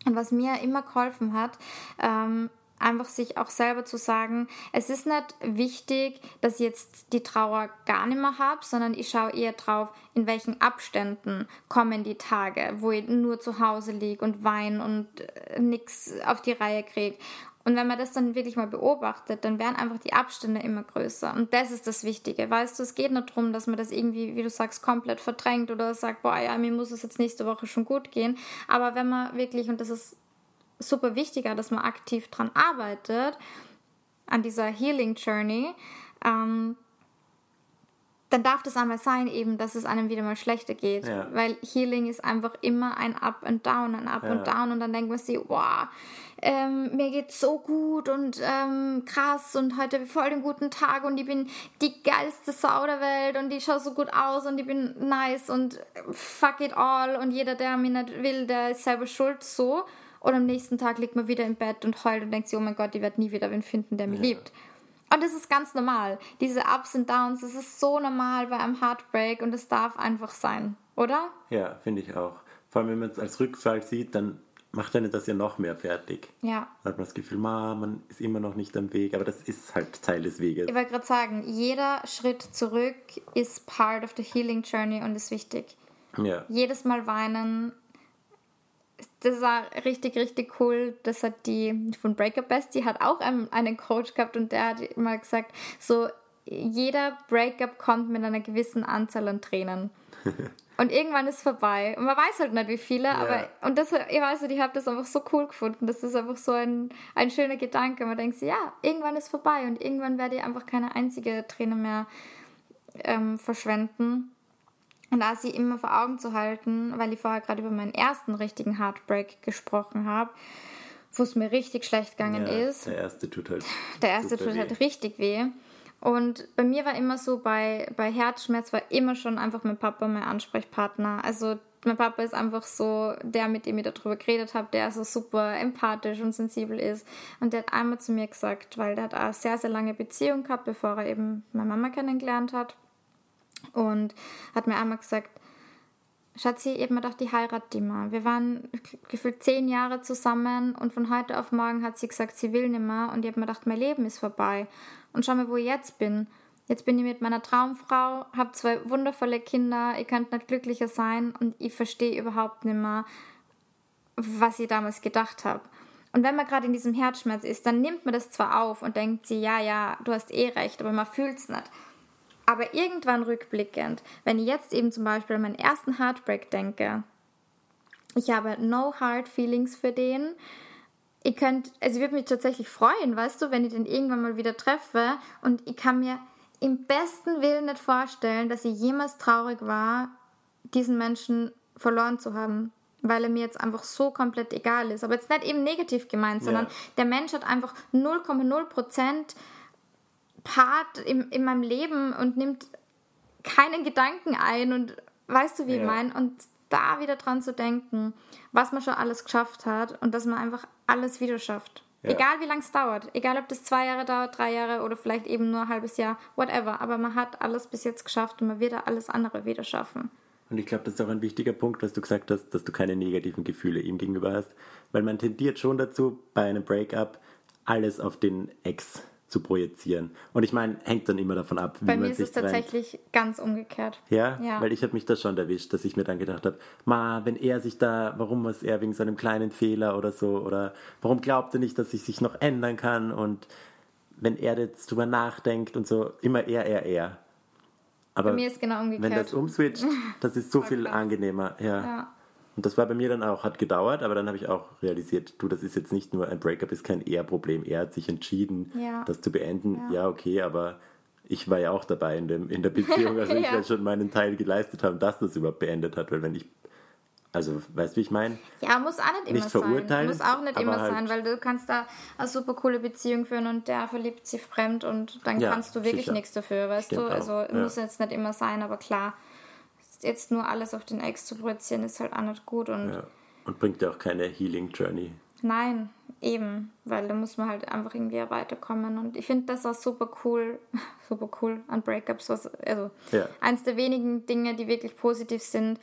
Und was mir immer geholfen hat, ähm, einfach sich auch selber zu sagen, es ist nicht wichtig, dass ich jetzt die Trauer gar nicht mehr habe, sondern ich schaue eher drauf, in welchen Abständen kommen die Tage, wo ich nur zu Hause liege und weine und äh, nichts auf die Reihe kriege. Und wenn man das dann wirklich mal beobachtet, dann werden einfach die Abstände immer größer. Und das ist das Wichtige. Weißt du, es geht nicht darum, dass man das irgendwie, wie du sagst, komplett verdrängt oder sagt, boah, ja, mir muss es jetzt nächste Woche schon gut gehen. Aber wenn man wirklich, und das ist super wichtiger, dass man aktiv dran arbeitet, an dieser Healing Journey, ähm, dann darf das einmal sein, eben, dass es einem wieder mal schlechter geht. Ja. Weil Healing ist einfach immer ein Up and Down, ein Up ja. and Down. Und dann denkt man sich, wow, ähm, mir geht's so gut und ähm, krass und heute habe ich voll den guten Tag und ich bin die geilste Sau der Welt und ich schaue so gut aus und ich bin nice und fuck it all und jeder, der mich nicht will, der ist selber schuld, so. Und am nächsten Tag liegt man wieder im Bett und heult und denkt sich, oh mein Gott, ich werde nie wieder wen finden, der mich ja. liebt. Und das ist ganz normal. Diese Ups und Downs, das ist so normal bei einem Heartbreak und es darf einfach sein, oder? Ja, finde ich auch. Vor allem, wenn man es als Rückfall sieht, dann macht einen das ja noch mehr fertig. Ja. Dann hat man das Gefühl, man ist immer noch nicht am Weg, aber das ist halt Teil des Weges. Ich wollte gerade sagen, jeder Schritt zurück ist part of the healing journey und ist wichtig. Ja. Jedes Mal weinen das war richtig, richtig cool. Das hat die von Breakup Best, die hat auch einen, einen Coach gehabt und der hat immer gesagt, so jeder Breakup kommt mit einer gewissen Anzahl an Tränen. Und irgendwann ist vorbei. Und man weiß halt nicht, wie viele, ja. aber, und das, ich weiß nicht, ich habe das einfach so cool gefunden. Das ist einfach so ein, ein schöner Gedanke. Man denkt sich, ja, irgendwann ist vorbei und irgendwann werde ich einfach keine einzige Träne mehr ähm, verschwenden. Und da sie immer vor Augen zu halten, weil ich vorher gerade über meinen ersten richtigen Heartbreak gesprochen habe, wo es mir richtig schlecht gegangen ja, ist. Der erste tut halt. Der erste tut halt richtig weh. Und bei mir war immer so, bei, bei Herzschmerz war immer schon einfach mein Papa mein Ansprechpartner. Also mein Papa ist einfach so der, mit dem ich darüber geredet habe, der so super empathisch und sensibel ist. Und der hat einmal zu mir gesagt, weil der hat eine sehr, sehr lange Beziehung gehabt, bevor er eben meine Mama kennengelernt hat und hat mir einmal gesagt, Schatzi, mir gedacht, die heiratet immer. Wir waren gefühlt zehn Jahre zusammen und von heute auf morgen hat sie gesagt, sie will nicht mehr und ich habe mir gedacht, mein Leben ist vorbei. Und schau mal, wo ich jetzt bin. Jetzt bin ich mit meiner Traumfrau, habe zwei wundervolle Kinder, ich könnte nicht glücklicher sein und ich verstehe überhaupt nicht mehr, was ich damals gedacht habe. Und wenn man gerade in diesem Herzschmerz ist, dann nimmt man das zwar auf und denkt sie, ja, ja, du hast eh recht, aber man fühlt es nicht. Aber irgendwann rückblickend, wenn ich jetzt eben zum Beispiel an meinen ersten Heartbreak denke, ich habe no hard feelings für den. Ich könnte, also ich würde mich tatsächlich freuen, weißt du, wenn ich den irgendwann mal wieder treffe und ich kann mir im besten Willen nicht vorstellen, dass ich jemals traurig war, diesen Menschen verloren zu haben, weil er mir jetzt einfach so komplett egal ist. Aber jetzt nicht eben negativ gemeint, sondern ja. der Mensch hat einfach 0,0 Prozent Part in, in meinem Leben und nimmt keinen Gedanken ein und weißt du, wie ja. ich meine? Und da wieder dran zu denken, was man schon alles geschafft hat und dass man einfach alles wieder schafft. Ja. Egal wie lange es dauert, egal ob das zwei Jahre dauert, drei Jahre oder vielleicht eben nur ein halbes Jahr, whatever. Aber man hat alles bis jetzt geschafft und man wird alles andere wieder schaffen. Und ich glaube, das ist auch ein wichtiger Punkt, was du gesagt hast, dass du keine negativen Gefühle ihm gegenüber hast. Weil man tendiert schon dazu, bei einem Breakup alles auf den Ex zu projizieren. Und ich meine, hängt dann immer davon ab, wie Bei man mir ist es tatsächlich trennt. ganz umgekehrt. Ja? ja, weil ich habe mich da schon erwischt, dass ich mir dann gedacht habe, ma, wenn er sich da, warum muss er wegen so einem kleinen Fehler oder so, oder warum glaubt er nicht, dass ich sich noch ändern kann und wenn er jetzt drüber nachdenkt und so, immer er, er, er. Aber Bei mir ist genau umgekehrt. Wenn das umswitcht, das ist so viel krass. angenehmer. Ja. ja. Und das war bei mir dann auch, hat gedauert, aber dann habe ich auch realisiert, du, das ist jetzt nicht nur ein Breakup, ist kein Er-Problem. Er hat sich entschieden, ja. das zu beenden. Ja. ja. okay, aber ich war ja auch dabei in, dem, in der Beziehung. Also ich werde schon meinen Teil geleistet haben, dass das überhaupt beendet hat. Weil wenn ich, also weißt du, wie ich meine? Ja, muss auch nicht immer nicht sein. Muss auch nicht immer halt sein, weil du kannst da eine super coole Beziehung führen und der verliebt sich fremd und dann ja, kannst du wirklich nichts dafür, weißt Stimmt du? Also muss jetzt nicht immer sein, aber klar jetzt nur alles auf den Ex zu projizieren, ist halt auch nicht gut. Und, ja. und bringt ja auch keine Healing Journey. Nein, eben, weil da muss man halt einfach irgendwie weiterkommen. Und ich finde das auch super cool, super cool an Breakups. Was, also ja. eins der wenigen Dinge, die wirklich positiv sind.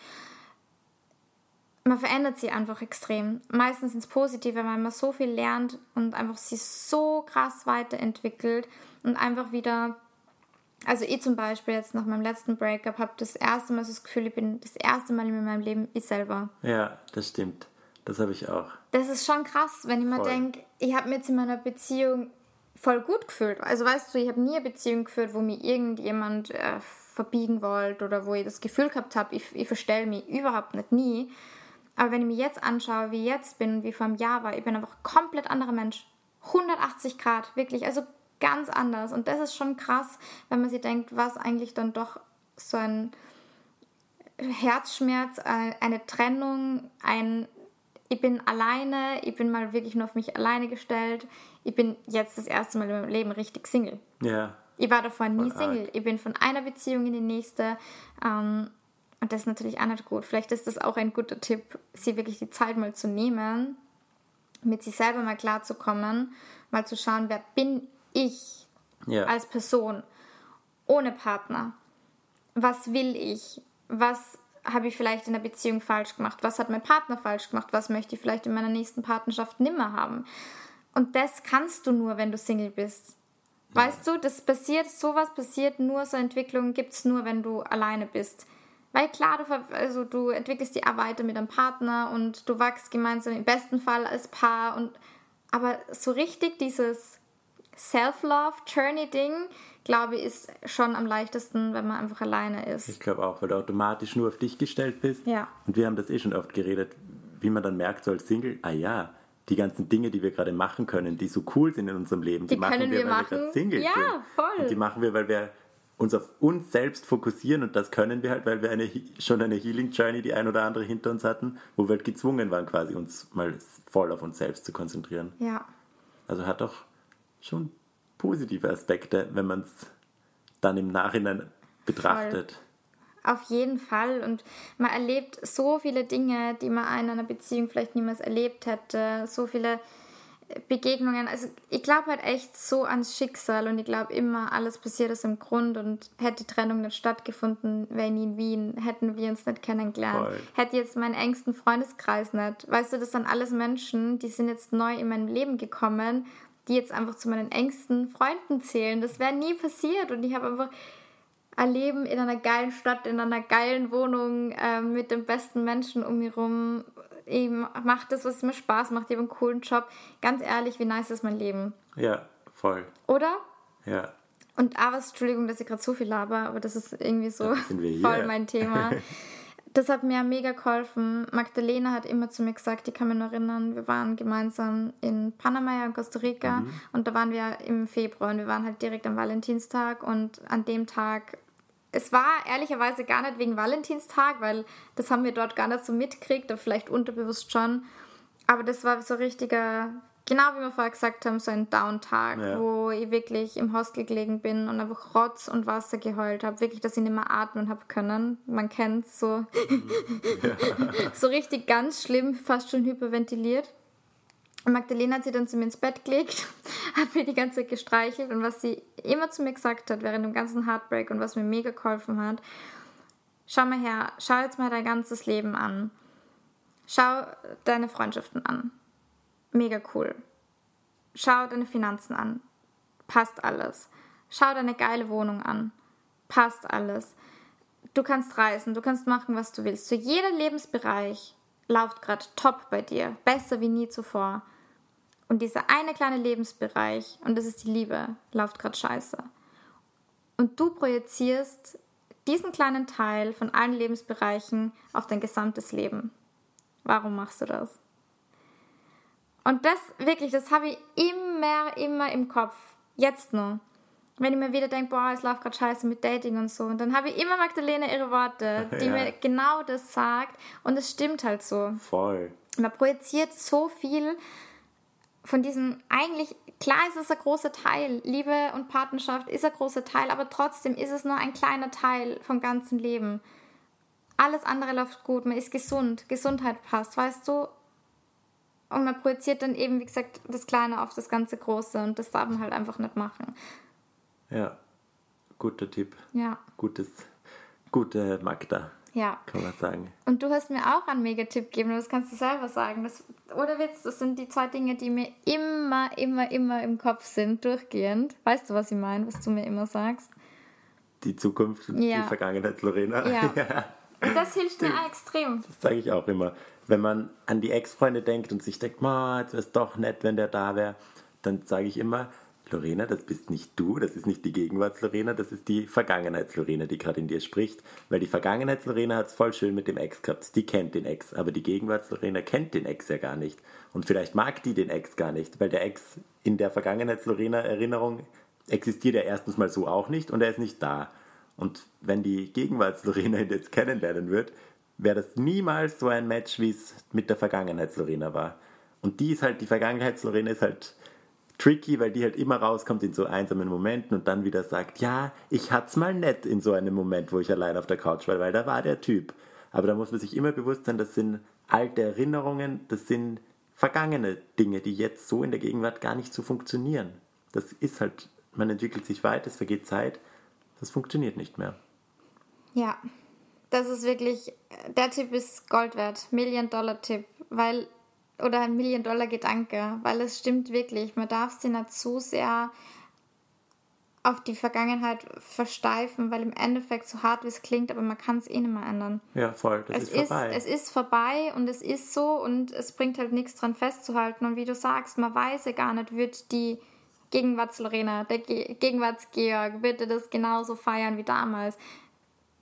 Man verändert sie einfach extrem. Meistens ins Positive, weil man so viel lernt und einfach sie so krass weiterentwickelt und einfach wieder also ich zum Beispiel jetzt nach meinem letzten Breakup habe das erste Mal so das Gefühl, ich bin das erste Mal in meinem Leben ich selber. Ja, das stimmt. Das habe ich auch. Das ist schon krass, wenn ich mir denke, ich habe mir jetzt in meiner Beziehung voll gut gefühlt. Also weißt du, ich habe nie eine Beziehung geführt, wo mir irgendjemand äh, verbiegen wollte oder wo ich das Gefühl gehabt habe, ich, ich verstelle mich überhaupt nicht nie. Aber wenn ich mir jetzt anschaue, wie ich jetzt bin und wie vor einem Jahr war, ich bin einfach komplett anderer Mensch. 180 Grad, wirklich. Also ganz anders. Und das ist schon krass, wenn man sich denkt, was eigentlich dann doch so ein Herzschmerz, eine Trennung, ein ich bin alleine, ich bin mal wirklich nur auf mich alleine gestellt. Ich bin jetzt das erste Mal in meinem Leben richtig Single. Ja. Ich war davor nie Single. Arg. Ich bin von einer Beziehung in die nächste. Ähm, und das ist natürlich auch nicht gut. Vielleicht ist das auch ein guter Tipp, sie wirklich die Zeit mal zu nehmen, mit sich selber mal klarzukommen, mal zu schauen, wer bin ich ja. als Person ohne Partner? Was will ich? Was habe ich vielleicht in der Beziehung falsch gemacht? Was hat mein Partner falsch gemacht? Was möchte ich vielleicht in meiner nächsten Partnerschaft nimmer haben? Und das kannst du nur, wenn du Single bist. Ja. Weißt du, das passiert, sowas passiert nur, so Entwicklungen gibt es nur, wenn du alleine bist. Weil klar, du, also du entwickelst die weiter mit einem Partner und du wachst gemeinsam im besten Fall als Paar und aber so richtig dieses Self-Love-Journey-Ding, glaube ich, ist schon am leichtesten, wenn man einfach alleine ist. Ich glaube auch, weil du automatisch nur auf dich gestellt bist. Ja. Und wir haben das eh schon oft geredet, wie man dann merkt, so als Single, ah ja, die ganzen Dinge, die wir gerade machen können, die so cool sind in unserem Leben, die, die machen wir, wir, weil machen. wir gerade Single ja, sind. Ja, voll. Und die machen wir, weil wir uns auf uns selbst fokussieren und das können wir halt, weil wir eine, schon eine Healing Journey, die ein oder andere hinter uns hatten, wo wir halt gezwungen waren, quasi uns mal voll auf uns selbst zu konzentrieren. Ja. Also hat doch schon positive Aspekte, wenn man es dann im Nachhinein betrachtet. Voll. Auf jeden Fall. Und man erlebt so viele Dinge, die man in einer Beziehung vielleicht niemals erlebt hätte. So viele Begegnungen. Also ich glaube halt echt so ans Schicksal und ich glaube immer, alles passiert aus dem Grund und hätte die Trennung nicht stattgefunden, wäre nie in Wien, hätten wir uns nicht kennengelernt. Voll. Hätte jetzt meinen engsten Freundeskreis nicht. Weißt du, das sind alles Menschen, die sind jetzt neu in mein Leben gekommen die jetzt einfach zu meinen engsten Freunden zählen. Das wäre nie passiert und ich habe einfach ein Leben in einer geilen Stadt, in einer geilen Wohnung äh, mit den besten Menschen um mich rum. Ich mache das, was mir Spaß macht. Ich habe einen coolen Job. Ganz ehrlich, wie nice ist mein Leben? Ja, voll. Oder? Ja. Und aber, Entschuldigung, dass ich gerade so viel laber, aber das ist irgendwie so voll mein Thema. das hat mir mega geholfen. Magdalena hat immer zu mir gesagt, ich kann mich noch erinnern, wir waren gemeinsam in Panama und Costa Rica mhm. und da waren wir im Februar und wir waren halt direkt am Valentinstag und an dem Tag, es war ehrlicherweise gar nicht wegen Valentinstag, weil das haben wir dort gar nicht so mitgekriegt, aber vielleicht unterbewusst schon. Aber das war so richtiger genau wie wir vorher gesagt haben, so ein Downtag, ja. wo ich wirklich im Hostel gelegen bin und einfach Rotz und Wasser geheult habe. Wirklich, dass ich nicht mehr atmen habe können. Man kennt so. Ja. so richtig ganz schlimm, fast schon hyperventiliert. Und Magdalena hat sie dann zu mir ins Bett gelegt, hat mir die ganze Zeit gestreichelt und was sie immer zu mir gesagt hat während dem ganzen Heartbreak und was mir mega geholfen hat, Schau mal her, schau jetzt mal dein ganzes Leben an. Schau deine Freundschaften an. Mega cool. Schau deine Finanzen an. Passt alles. Schau deine geile Wohnung an. Passt alles. Du kannst reisen, du kannst machen, was du willst. Zu jeder Lebensbereich läuft gerade top bei dir. Besser wie nie zuvor. Und dieser eine kleine Lebensbereich, und das ist die Liebe, läuft gerade scheiße. Und du projizierst diesen kleinen Teil von allen Lebensbereichen auf dein gesamtes Leben. Warum machst du das? Und das wirklich, das habe ich immer, immer im Kopf. Jetzt nur. Wenn ich mir wieder denke, boah, es läuft gerade scheiße mit Dating und so. Und dann habe ich immer Magdalena ihre Worte, die ja. mir genau das sagt. Und es stimmt halt so. Voll. Man projiziert so viel von diesem, eigentlich, klar ist es ein großer Teil, Liebe und Partnerschaft ist ein großer Teil, aber trotzdem ist es nur ein kleiner Teil vom ganzen Leben. Alles andere läuft gut, man ist gesund, Gesundheit passt, weißt du? Und man projiziert dann eben, wie gesagt, das Kleine auf das ganze Große und das darf man halt einfach nicht machen. Ja, guter Tipp. Ja. Gutes, gute Magda. Ja. Kann man sagen. Und du hast mir auch einen Megatipp gegeben, das kannst du selber sagen. Das, oder Witz, das sind die zwei Dinge, die mir immer, immer, immer im Kopf sind, durchgehend. Weißt du, was ich meine, was du mir immer sagst? Die Zukunft und ja. die Vergangenheit, Lorena. Ja. ja. Und das hilft mir auch extrem. Das sage ich auch immer. Wenn man an die Ex-Freunde denkt und sich denkt, jetzt wäre es doch nett, wenn der da wäre, dann sage ich immer, Lorena, das bist nicht du, das ist nicht die Gegenwarts-Lorena, das ist die Vergangenheits-Lorena, die gerade in dir spricht. Weil die Vergangenheits-Lorena hat es voll schön mit dem Ex gehabt. Die kennt den Ex, aber die Gegenwarts-Lorena kennt den Ex ja gar nicht. Und vielleicht mag die den Ex gar nicht, weil der Ex in der Vergangenheits-Lorena-Erinnerung existiert er erstens mal so auch nicht und er ist nicht da. Und wenn die Gegenwarts-Lorena ihn jetzt kennenlernen wird, wäre das niemals so ein Match, wie es mit der Vergangenheits-Lorena war. Und die ist halt, die Vergangenheits-Lorena ist halt tricky, weil die halt immer rauskommt in so einsamen Momenten und dann wieder sagt, ja, ich hat's mal nett in so einem Moment, wo ich allein auf der Couch war, weil da war der Typ. Aber da muss man sich immer bewusst sein, das sind alte Erinnerungen, das sind vergangene Dinge, die jetzt so in der Gegenwart gar nicht so funktionieren. Das ist halt, man entwickelt sich weiter, es vergeht Zeit, das funktioniert nicht mehr. Ja, das ist wirklich, der Tipp ist Gold wert, Million-Dollar-Tipp, weil oder ein Million-Dollar-Gedanke, weil es stimmt wirklich. Man darf sie nicht zu sehr auf die Vergangenheit versteifen, weil im Endeffekt so hart wie es klingt, aber man kann es eh nicht mehr ändern. Ja, voll, das es ist vorbei. es ist vorbei und es ist so und es bringt halt nichts dran festzuhalten. Und wie du sagst, man weiß ja gar nicht, wird die Gegenwarts-Lorena, der Ge Gegenwarts-Georg, wird er das genauso feiern wie damals.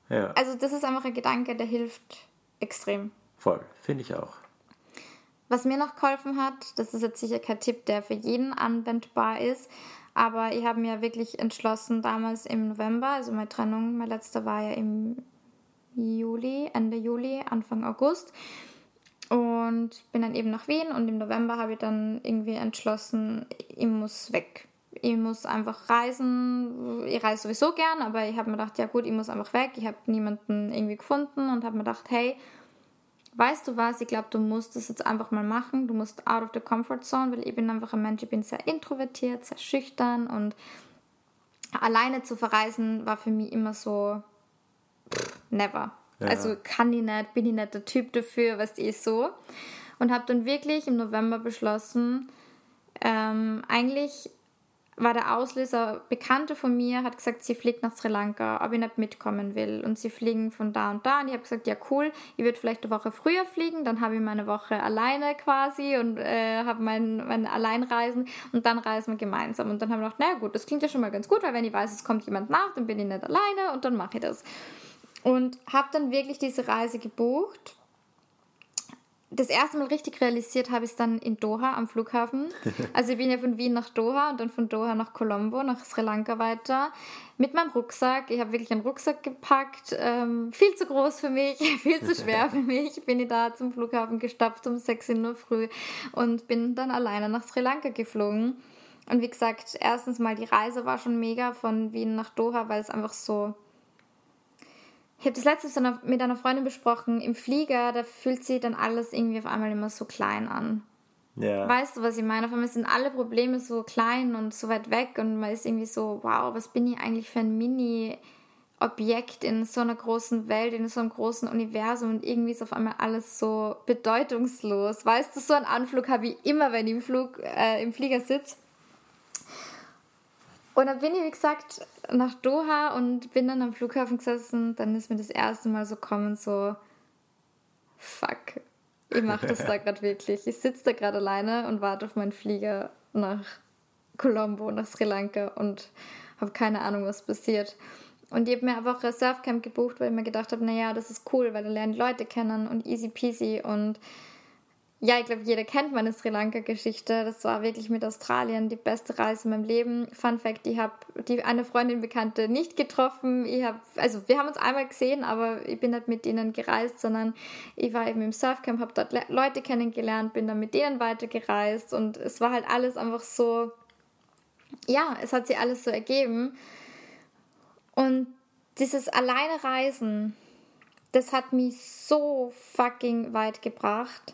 Ja. Also das ist einfach ein Gedanke, der hilft extrem. Voll, finde ich auch. Was mir noch geholfen hat, das ist jetzt sicher kein Tipp, der für jeden anwendbar ist, aber ich habe mir wirklich entschlossen, damals im November, also meine Trennung, mein letzter war ja im Juli, Ende Juli, Anfang August. Und bin dann eben nach Wien und im November habe ich dann irgendwie entschlossen, ich muss weg. Ich muss einfach reisen. Ich reise sowieso gern, aber ich habe mir gedacht, ja gut, ich muss einfach weg. Ich habe niemanden irgendwie gefunden und habe mir gedacht, hey, weißt du was, ich glaube, du musst das jetzt einfach mal machen. Du musst out of the comfort zone, weil ich bin einfach ein Mensch, ich bin sehr introvertiert, sehr schüchtern und alleine zu verreisen war für mich immer so never. Ja. Also kann ich nicht, bin ich nicht der Typ dafür, was ich so. Und habe dann wirklich im November beschlossen, ähm, eigentlich war der Auslöser, Bekannte von mir hat gesagt, sie fliegt nach Sri Lanka, ob ich nicht mitkommen will. Und sie fliegen von da und da. Und ich habe gesagt, ja cool, ich würde vielleicht eine Woche früher fliegen, dann habe ich meine Woche alleine quasi und äh, habe mein, mein Alleinreisen und dann reisen wir gemeinsam. Und dann haben wir gedacht, naja gut, das klingt ja schon mal ganz gut, weil wenn ich weiß, es kommt jemand nach, dann bin ich nicht alleine und dann mache ich das. Und habe dann wirklich diese Reise gebucht das erste Mal richtig realisiert habe ich es dann in Doha am Flughafen. Also ich bin ja von Wien nach Doha und dann von Doha nach Colombo, nach Sri Lanka weiter. Mit meinem Rucksack. Ich habe wirklich einen Rucksack gepackt. Ähm, viel zu groß für mich, viel zu schwer für mich. Bin ich da zum Flughafen gestapft um 6 Uhr früh und bin dann alleine nach Sri Lanka geflogen. Und wie gesagt, erstens mal die Reise war schon mega von Wien nach Doha, weil es einfach so ich habe das letztes dann mit einer Freundin besprochen, im Flieger, da fühlt sich dann alles irgendwie auf einmal immer so klein an. Ja. Weißt du, was ich meine? Auf einmal sind alle Probleme so klein und so weit weg und man ist irgendwie so, wow, was bin ich eigentlich für ein Mini Objekt in so einer großen Welt, in so einem großen Universum und irgendwie ist auf einmal alles so bedeutungslos. Weißt du, so einen Anflug habe ich immer, wenn ich im, Flug, äh, im Flieger sitze. Und dann bin ich, wie gesagt, nach Doha und bin dann am Flughafen gesessen. Dann ist mir das erste Mal so kommen, so, fuck, ich mache das da gerade wirklich. Ich sitze da gerade alleine und warte auf meinen Flieger nach Colombo, nach Sri Lanka und habe keine Ahnung, was passiert. Und ich habe mir einfach ein Surfcamp gebucht, weil ich mir gedacht habe, naja, das ist cool, weil da lernen Leute kennen und easy peasy und ja, ich glaube, jeder kennt meine Sri Lanka-Geschichte. Das war wirklich mit Australien die beste Reise in meinem Leben. Fun Fact: Ich habe die eine Freundin Bekannte nicht getroffen. Ich habe, also wir haben uns einmal gesehen, aber ich bin nicht mit denen gereist, sondern ich war eben im Surfcamp, habe dort Leute kennengelernt, bin dann mit denen weitergereist und es war halt alles einfach so. Ja, es hat sich alles so ergeben. Und dieses alleine Reisen, das hat mich so fucking weit gebracht.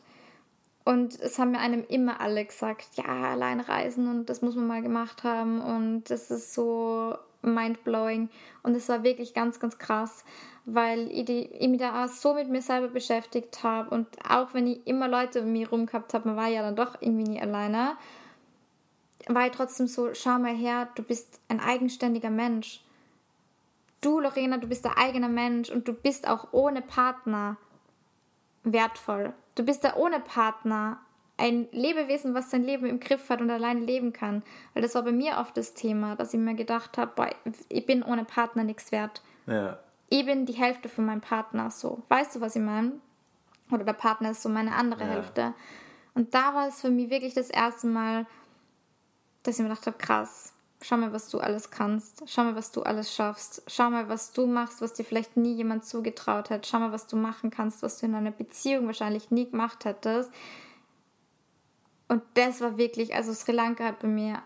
Und es haben mir einem immer alle gesagt, ja, allein reisen und das muss man mal gemacht haben und das ist so mindblowing. Und es war wirklich ganz, ganz krass, weil ich, die, ich mich da auch so mit mir selber beschäftigt habe und auch wenn ich immer Leute um mich rum gehabt habe, man war ja dann doch irgendwie nie alleine, war ich trotzdem so, schau mal her, du bist ein eigenständiger Mensch. Du, Lorena, du bist ein eigener Mensch und du bist auch ohne Partner wertvoll. Du bist da ohne Partner ein Lebewesen, was sein Leben im Griff hat und alleine leben kann. Weil das war bei mir oft das Thema, dass ich mir gedacht habe, ich bin ohne Partner nichts wert. Ja. Ich bin die Hälfte von meinem Partner so. Weißt du, was ich meine? Oder der Partner ist so meine andere ja. Hälfte. Und da war es für mich wirklich das erste Mal, dass ich mir gedacht habe, krass, Schau mal, was du alles kannst. Schau mal, was du alles schaffst. Schau mal, was du machst, was dir vielleicht nie jemand zugetraut hat. Schau mal, was du machen kannst, was du in einer Beziehung wahrscheinlich nie gemacht hättest. Und das war wirklich, also Sri Lanka hat bei mir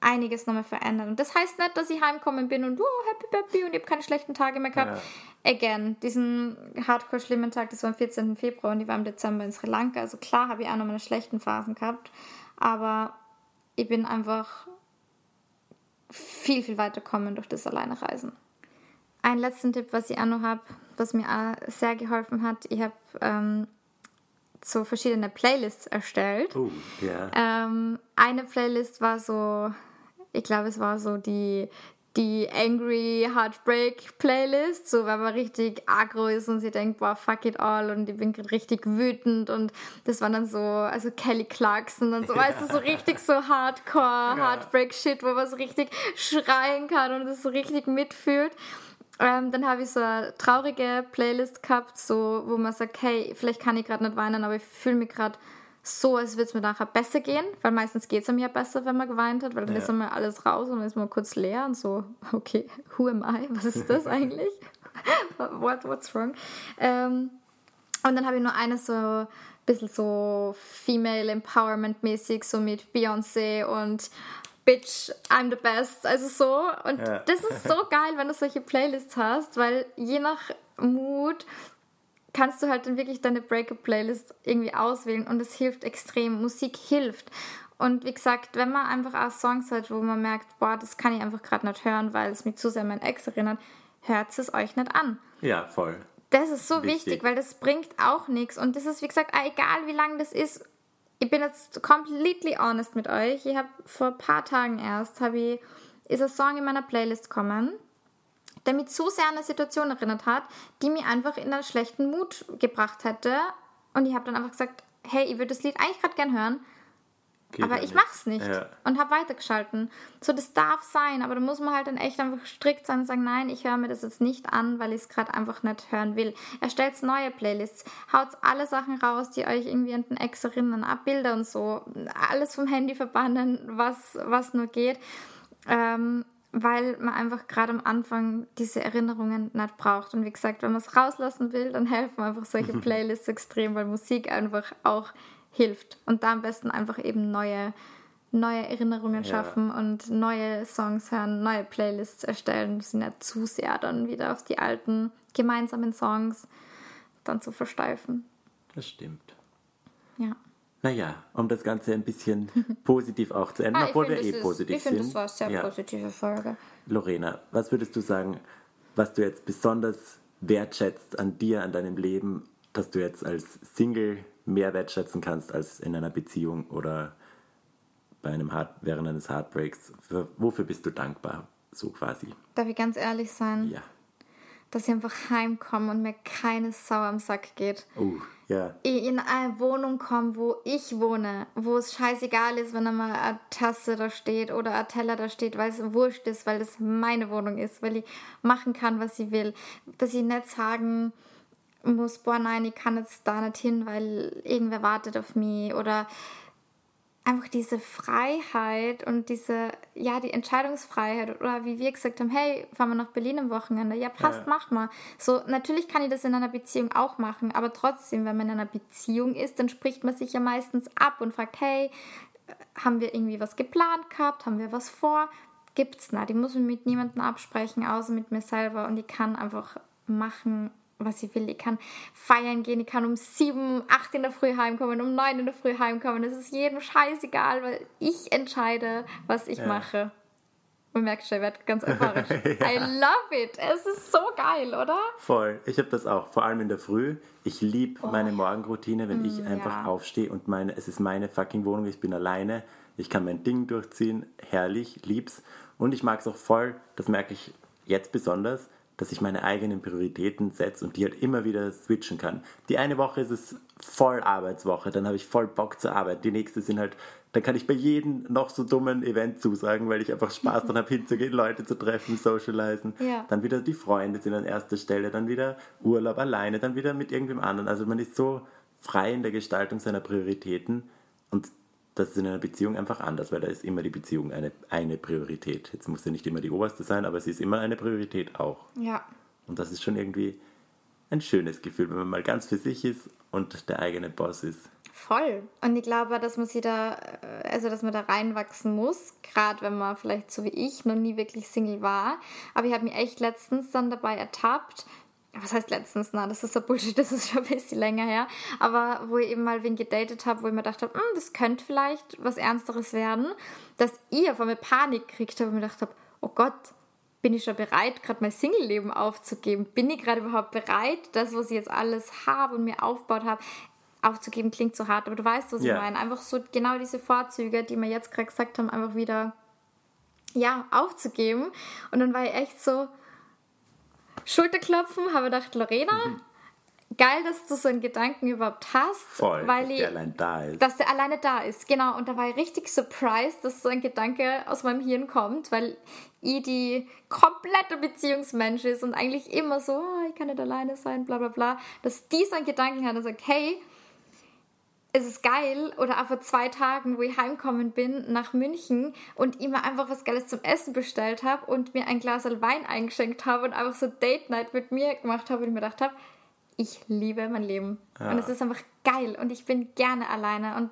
einiges nochmal verändert. Und das heißt nicht, dass ich heimkommen bin und oh, happy, happy und ich habe keine schlechten Tage mehr gehabt. Ja. Again, diesen hardcore schlimmen Tag, das war am 14. Februar und ich war im Dezember in Sri Lanka. Also klar habe ich auch noch meine schlechten Phasen gehabt, aber ich bin einfach viel, viel weiter kommen durch das Alleinereisen. Ein letzten Tipp, was ich auch noch habe, was mir auch sehr geholfen hat, ich habe ähm, so verschiedene Playlists erstellt. Oh, yeah. ähm, eine Playlist war so, ich glaube, es war so die, die Angry Heartbreak Playlist, so wenn man richtig aggro ist und sie denkt, boah, fuck it all und ich bin gerade richtig wütend und das war dann so, also Kelly Clarkson und so, ja. weißt du, so richtig so Hardcore ja. Heartbreak Shit, wo man so richtig schreien kann und das so richtig mitfühlt. Ähm, dann habe ich so eine traurige Playlist gehabt, so, wo man sagt, hey, vielleicht kann ich gerade nicht weinen, aber ich fühle mich gerade so, als würde es mir nachher besser gehen, weil meistens geht es einem ja besser, wenn man geweint hat, weil dann ja. ist immer alles raus und dann ist man kurz leer und so, okay, who am I? Was ist das eigentlich? What, what's wrong? Ähm, und dann habe ich nur eine so ein bisschen so Female Empowerment mäßig, so mit Beyoncé und Bitch, I'm the best. Also so. Und ja. das ist so geil, wenn du solche Playlists hast, weil je nach Mut kannst du halt dann wirklich deine Breakup-Playlist irgendwie auswählen und es hilft extrem. Musik hilft. Und wie gesagt, wenn man einfach auch Songs hat, wo man merkt, boah, das kann ich einfach gerade nicht hören, weil es mich zu sehr an mein Ex erinnert, hört es euch nicht an. Ja, voll. Das ist so wichtig, wichtig weil das bringt auch nichts. Und das ist, wie gesagt, egal wie lang das ist. Ich bin jetzt completely honest mit euch. Ich habe vor ein paar Tagen erst, habe ich, ist ein Song in meiner Playlist gekommen der mich zu sehr an eine Situation erinnert hat, die mir einfach in einen schlechten Mut gebracht hätte. Und ich habe dann einfach gesagt, hey, ich würde das Lied eigentlich gerade gern hören, Geht aber ich nicht. mach's nicht. Ja. Und habe weitergeschalten. So, das darf sein, aber da muss man halt dann echt einfach strikt sein und sagen, nein, ich höre mir das jetzt nicht an, weil ich es gerade einfach nicht hören will. Erstellt neue Playlists, haut alle Sachen raus, die euch irgendwie an den Ex erinnern, ab Bilder und so. Alles vom Handy verbannen, was, was nur geht. Ähm, weil man einfach gerade am Anfang diese Erinnerungen nicht braucht. Und wie gesagt, wenn man es rauslassen will, dann helfen einfach solche Playlists extrem, weil Musik einfach auch hilft. Und da am besten einfach eben neue, neue Erinnerungen schaffen ja. und neue Songs hören, neue Playlists erstellen. Das sind ja zu sehr dann wieder auf die alten gemeinsamen Songs dann zu versteifen. Das stimmt. Ja. Naja, um das Ganze ein bisschen positiv auch zu enden, ah, obwohl wir eh ist, positiv ich sind. Ich finde, das war eine sehr ja. positive Folge. Lorena, was würdest du sagen, was du jetzt besonders wertschätzt an dir, an deinem Leben, dass du jetzt als Single mehr wertschätzen kannst als in einer Beziehung oder bei einem Heart, während eines Heartbreaks. Für, wofür bist du dankbar, so quasi? Darf ich ganz ehrlich sein? Ja. Dass ich einfach heimkomme und mir keine Sau am Sack geht. Oh, ja. In eine Wohnung komme, wo ich wohne, wo es scheißegal ist, wenn einmal eine Tasse da steht oder ein Teller da steht, weil es wurscht ist, weil das meine Wohnung ist, weil ich machen kann, was ich will. Dass ich nicht sagen muss, boah, nein, ich kann jetzt da nicht hin, weil irgendwer wartet auf mich oder einfach diese Freiheit und diese, ja, die Entscheidungsfreiheit oder wie wir gesagt haben, hey, fahren wir nach Berlin am Wochenende, ja, passt, Ja. mach mal. So, natürlich kann ich das in einer Beziehung auch machen, aber trotzdem, wenn man in einer Beziehung ist, dann spricht man sich ja meistens ab und fragt, hey, haben wir irgendwie was geplant gehabt, haben wir was vor? Gibt's nicht. Ich muss mich mit niemandem absprechen, außer mit mir selber und ich kann einfach machen, was ich will. Ich kann feiern gehen, ich kann um sieben, acht in der Früh heimkommen, um neun in der Früh heimkommen. Es ist jedem scheißegal, weil ich entscheide, was ich Ja. mache. Man merkt schon, ich werde ganz euphorisch. I love it. Es ist so geil, oder? Voll. Ich habe das auch, vor allem in der Früh. Ich liebe meine Morgenroutine, wenn ich einfach ja. aufstehe und meine, es ist meine fucking Wohnung, ich bin alleine, ich kann mein Ding durchziehen, herrlich, lieb's. Und ich mag es auch voll, das merke ich jetzt besonders, dass ich meine eigenen Prioritäten setze und die halt immer wieder switchen kann. Die eine Woche ist es voll Arbeitswoche, dann habe ich voll Bock zur Arbeit. Die nächste sind halt, dann kann ich bei jedem noch so dummen Event zusagen, weil ich einfach Spaß daran habe, hinzugehen, Leute zu treffen, socialisen. Ja. Dann wieder die Freunde sind an erster Stelle, dann wieder Urlaub alleine, dann wieder mit irgendwem anderen. Also man ist so frei in der Gestaltung seiner Prioritäten und das ist in einer Beziehung einfach anders, weil da ist immer die Beziehung eine, eine Priorität. Jetzt muss ja nicht immer die oberste sein, aber sie ist immer eine Priorität auch. Ja. Und das ist schon irgendwie ein schönes Gefühl, wenn man mal ganz für sich ist und der eigene Boss ist. Voll. Und ich glaube, dass man sie da, äh, also dass man da reinwachsen muss, gerade wenn man vielleicht so wie ich noch nie wirklich Single war. Aber ich habe mich echt letztens dann dabei ertappt. Was heißt letztens? Na, das ist ja Bullshit, das ist schon ein bisschen länger her. Aber wo ich eben mal wen gedatet habe, wo ich mir gedacht habe, "Hm, das könnte vielleicht was Ernsteres werden, dass ich auf einmal Panik gekriegt habe und mir gedacht habe, oh Gott, bin ich schon bereit, gerade mein Single-Leben aufzugeben? Bin ich gerade überhaupt bereit, das, was ich jetzt alles habe und mir aufgebaut habe, aufzugeben? Klingt so hart, aber du weißt, was Ja. ich meine. Einfach so genau diese Vorzüge, die wir jetzt gerade gesagt haben, einfach wieder ja, aufzugeben. Und dann war ich echt so Schulterklopfen, habe gedacht, Lorena, geil, dass du so einen Gedanken überhaupt hast. Voll, weil dass ich, der allein da ist. dass der alleine da ist, genau. Und da war ich richtig surprised, dass so ein Gedanke aus meinem Hirn kommt, weil ich die komplette Beziehungsmensch ist und eigentlich immer so, oh, ich kann nicht alleine sein, bla bla bla, dass die so einen Gedanken hat und sagt, hey, es ist geil. Oder auch vor zwei Tagen, wo ich heimgekommen bin nach München und immer einfach was Geiles zum Essen bestellt habe und mir ein Glas Wein eingeschenkt habe und einfach so Date Night mit mir gemacht habe und mir gedacht habe, ich liebe mein Leben. Und es ist einfach geil und ich bin gerne alleine und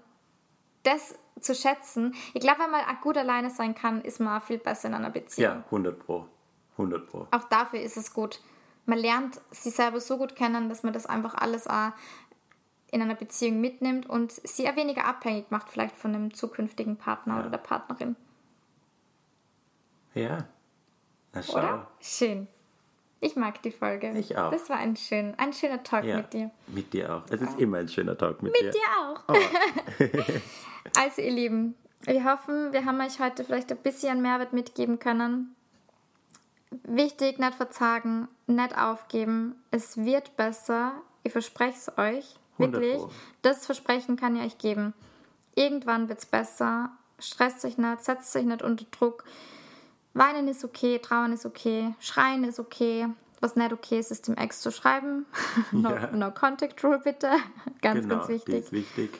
das zu schätzen, ich glaube, wenn man gut alleine sein kann, ist man viel besser in einer Beziehung. Ja, 100 Pro. 100 Pro. Auch dafür ist es gut. Man lernt sich selber so gut kennen, dass man das einfach alles auch in einer Beziehung mitnimmt und sie auch weniger abhängig macht, vielleicht von einem zukünftigen Partner oder der Partnerin. Ja. Na schau. Oder? Schön. Ich mag die Folge. Ich auch. Das war ein, schön, ein schöner Talk Ja, mit dir. Mit dir auch. Es ist immer ein schöner Talk mit, Mit dir auch. also, ihr Lieben, wir hoffen, wir haben euch heute vielleicht ein bisschen Mehrwert mitgeben können. Wichtig, nicht verzagen, nicht aufgeben. Es wird besser. Ich verspreche es euch. 100 Wirklich. Das Versprechen kann ich euch geben. Irgendwann wird es besser. Stresst euch nicht, setzt euch nicht unter Druck. Weinen ist okay, trauern ist okay, schreien ist okay. Was nicht okay ist, ist dem Ex zu schreiben. no, Ja. no Contact Rule bitte. Ganz, genau, ganz die wichtig. ist wichtig.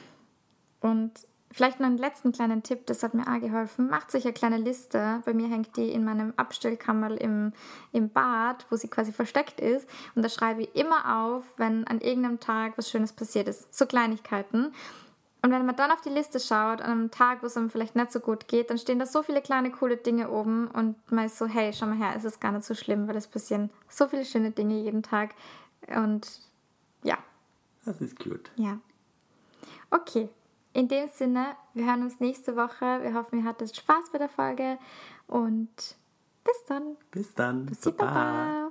Und vielleicht noch einen letzten kleinen Tipp, das hat mir auch geholfen. Macht euch eine kleine Liste. Bei mir hängt die in meinem Abstellkammer im, im Bad, wo sie quasi versteckt ist. Und da schreibe ich immer auf, wenn an irgendeinem Tag was Schönes passiert ist. So Kleinigkeiten. Und wenn man dann auf die Liste schaut, an einem Tag, wo es einem vielleicht nicht so gut geht, dann stehen da so viele kleine coole Dinge oben und man ist so, hey, schau mal her, es ist gar nicht so schlimm, weil es passieren so viele schöne Dinge jeden Tag. Und ja, Das ist cute. ja. Okay. In dem Sinne, wir hören uns nächste Woche. Wir hoffen, ihr hattet Spaß bei der Folge und bis dann. Bis dann. Bussi, Baba.